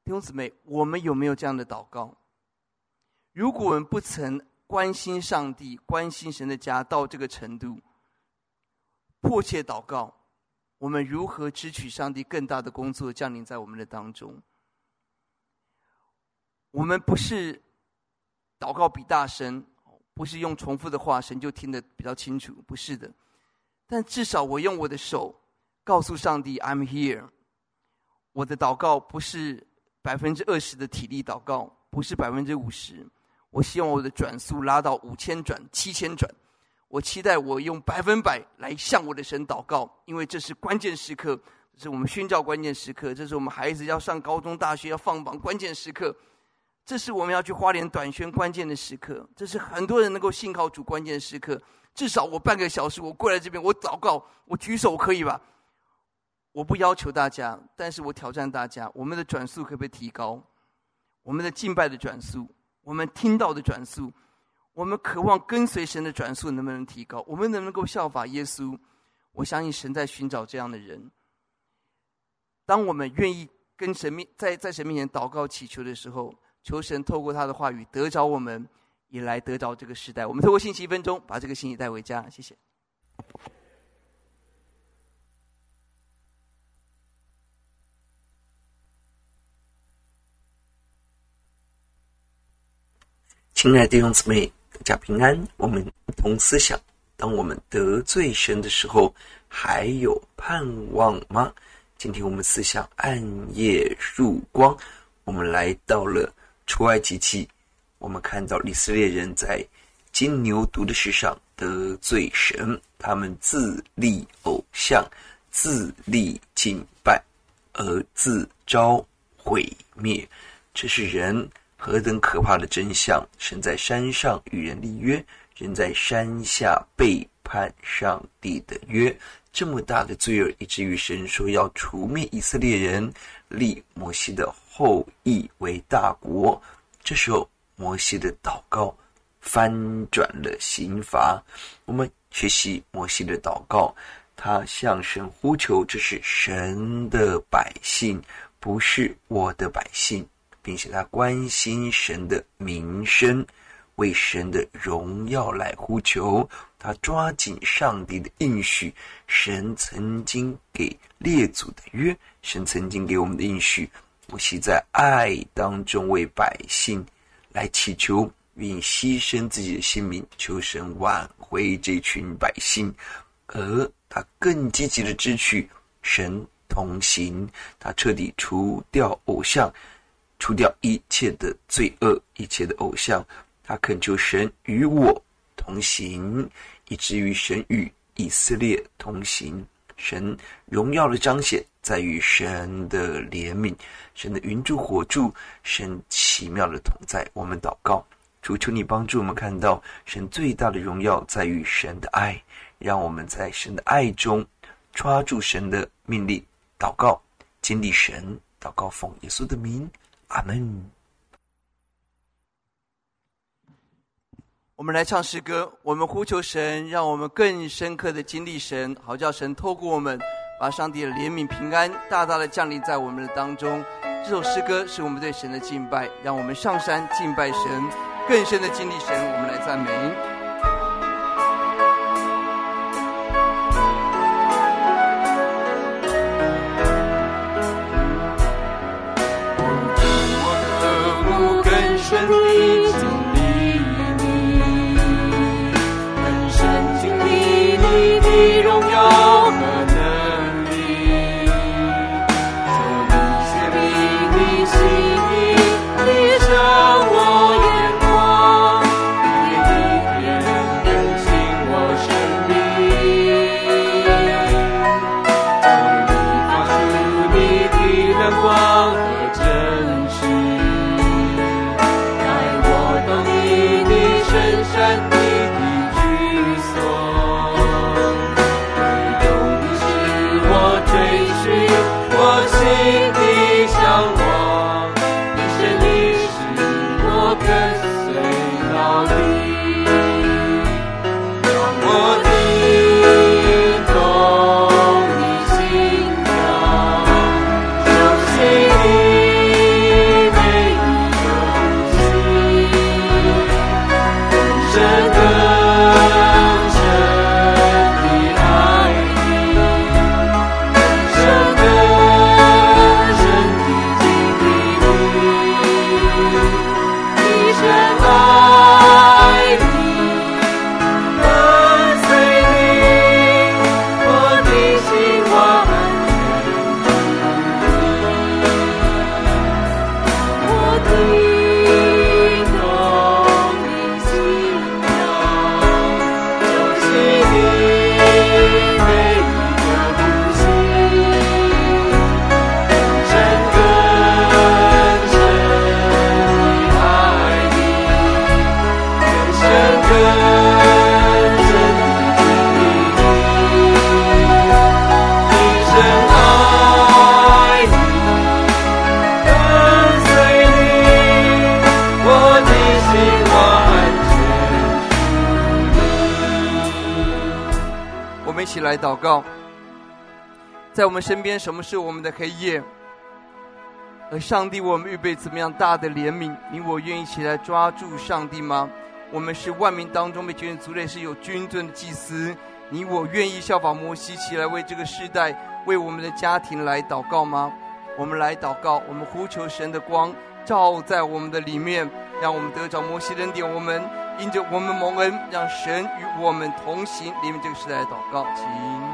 弟兄姊妹，我们有没有这样的祷告？如果我们不曾关心上帝、关心神的家到这个程度，迫切祷告，我们如何支取上帝更大的工作降临在我们的当中？我们不是祷告比大声，不是用重复的话，神就听得比较清楚，不是的。但至少我用我的手。告诉上帝，I'm here。我的祷告不是百分之二十的体力祷告，不是百分之五十。我希望我的转速拉到五千转、七千转。我期待我用百分百来向我的神祷告，因为这是关键时刻，这是我们宣教关键时刻，这是我们孩子要上高中、大学要放榜关键时刻，这是我们要去花莲短宣关键的时刻，这是很多人能够信靠主关键时刻。至少我半个小时，我过来这边，我祷告，我举手可以吧？我不要求大家，但是我挑战大家：我们的转速可不可以提高？我们的敬拜的转速，我们听到的转速，我们渴望跟随神的转速能不能提高？我们能不能够效法耶稣？我相信神在寻找这样的人。当我们愿意跟神面在在神面前祷告祈求的时候，求神透过他的话语得着我们，也来得着这个时代。我们透过信息一分钟，把这个信息带回家。谢谢。亲爱的弟兄姊妹，大家平安。我们同思想：当我们得罪神的时候，还有盼望吗？今天我们思想暗夜入光，我们来到了出埃及记，我们看到以色列人在金牛犊的事上得罪神，他们自立偶像，自立敬拜，而自招毁灭。这是人。何等可怕的真相！神在山上与人立约，人在山下背叛上帝的约。这么大的罪恶，以至于神说要除灭以色列人，立摩西的后裔为大国。这时候，摩西的祷告翻转了刑罚。我们学习摩西的祷告，他向神呼求：“这是神的百姓，不是我的百姓。”并且他关心神的名声，为神的荣耀来呼求。他抓紧上帝的应许，神曾经给列祖的约，神曾经给我们的应许。不惜在爱当中为百姓来祈求，并牺牲自己的性命，求神挽回这群百姓。而他更积极的支取神同行，他彻底除掉偶像。除掉一切的罪恶，一切的偶像，他恳求神与我同行，以至于神与以色列同行。神荣耀的彰显在于神的怜悯，神的云柱火柱，神奇妙的同在。我们祷告，主求你帮助我们看到神最大的荣耀在于神的爱，让我们在神的爱中抓住神的命令，祷告，经历神，祷告奉耶稣的名。阿门。我们来唱诗歌，我们呼求神，让我们更深刻的经历神，好叫神透过我们，把上帝的怜悯、平安大大的降临在我们的当中。这首诗歌是我们对神的敬拜，让我们上山敬拜神，更深的经历神。我们来赞美。我们身边，什么是我们的黑夜？而上帝，我们预备怎么样大的怜悯？你我愿意起来抓住上帝吗？我们是万民当中被拣选族类，是有君尊的祭司。你我愿意效法摩西起来为这个世代、为我们的家庭来祷告吗？我们来祷告，我们呼求神的光照在我们的里面，让我们得着摩西恩典。我们。因着我们蒙恩，让神与我们同行。里面这个时代的祷告，请。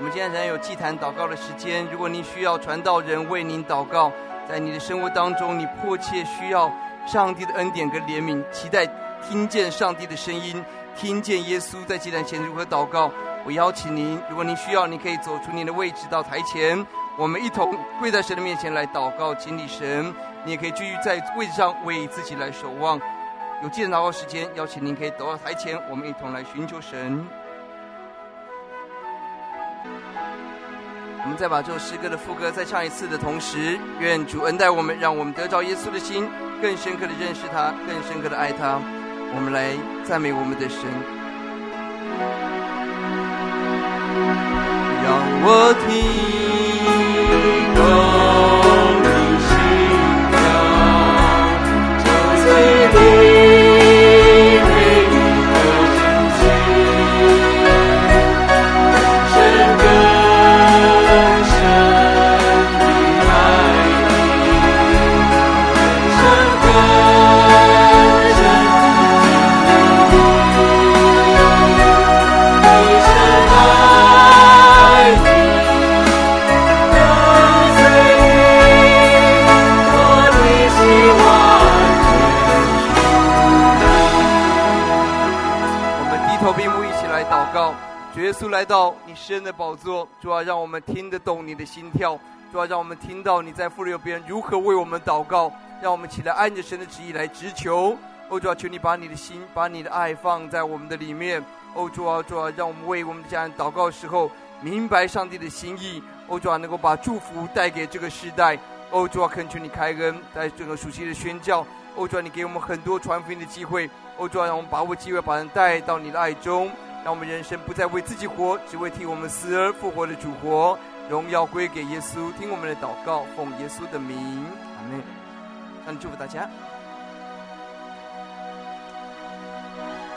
我们今天仍然有祭坛祷告的时间。如果您需要传道人为您祷告，在你的生活当中，你迫切需要上帝的恩典跟怜悯，期待。听见上帝的声音，听见耶稣在祭坛前如何祷告。我邀请您，如果您需要，您可以走出您的位置到台前，我们一同跪在神的面前来祷告，经历神。你也可以继续在位置上为自己来守望。有祭坛祷告时间，邀请您可以走到台前，我们一同来寻求神。我们再把这首诗歌的副歌再唱一次的同时，愿主恩待我们，让我们得着耶稣的心，更深刻的认识他，更深刻的爱他。我们来赞美我们的神，让我听耶稣来到你施恩的宝座，主要让我们听得懂你的心跳，主要让我们听到你在父的右边如何为我们祷告，让我们起来按着神的旨意来直求。哦，主啊，求你把你的心、把你的爱放在我们的里面。哦，主啊，主啊，让我们为我们的家人祷告的时候明白上帝的心意。哦，主啊，能够把祝福带给这个时代。哦，主啊，恳求你开恩，在整个暑期的宣教。哦，主啊，你给我们很多传福音的机会。哦，主啊，让我们把握机会，把人带到你的爱中。让我们人生不再为自己活，只为替我们死而复活的主活。荣耀归给耶稣，听我们的祷告，奉耶稣的名，阿门。上帝祝福大家。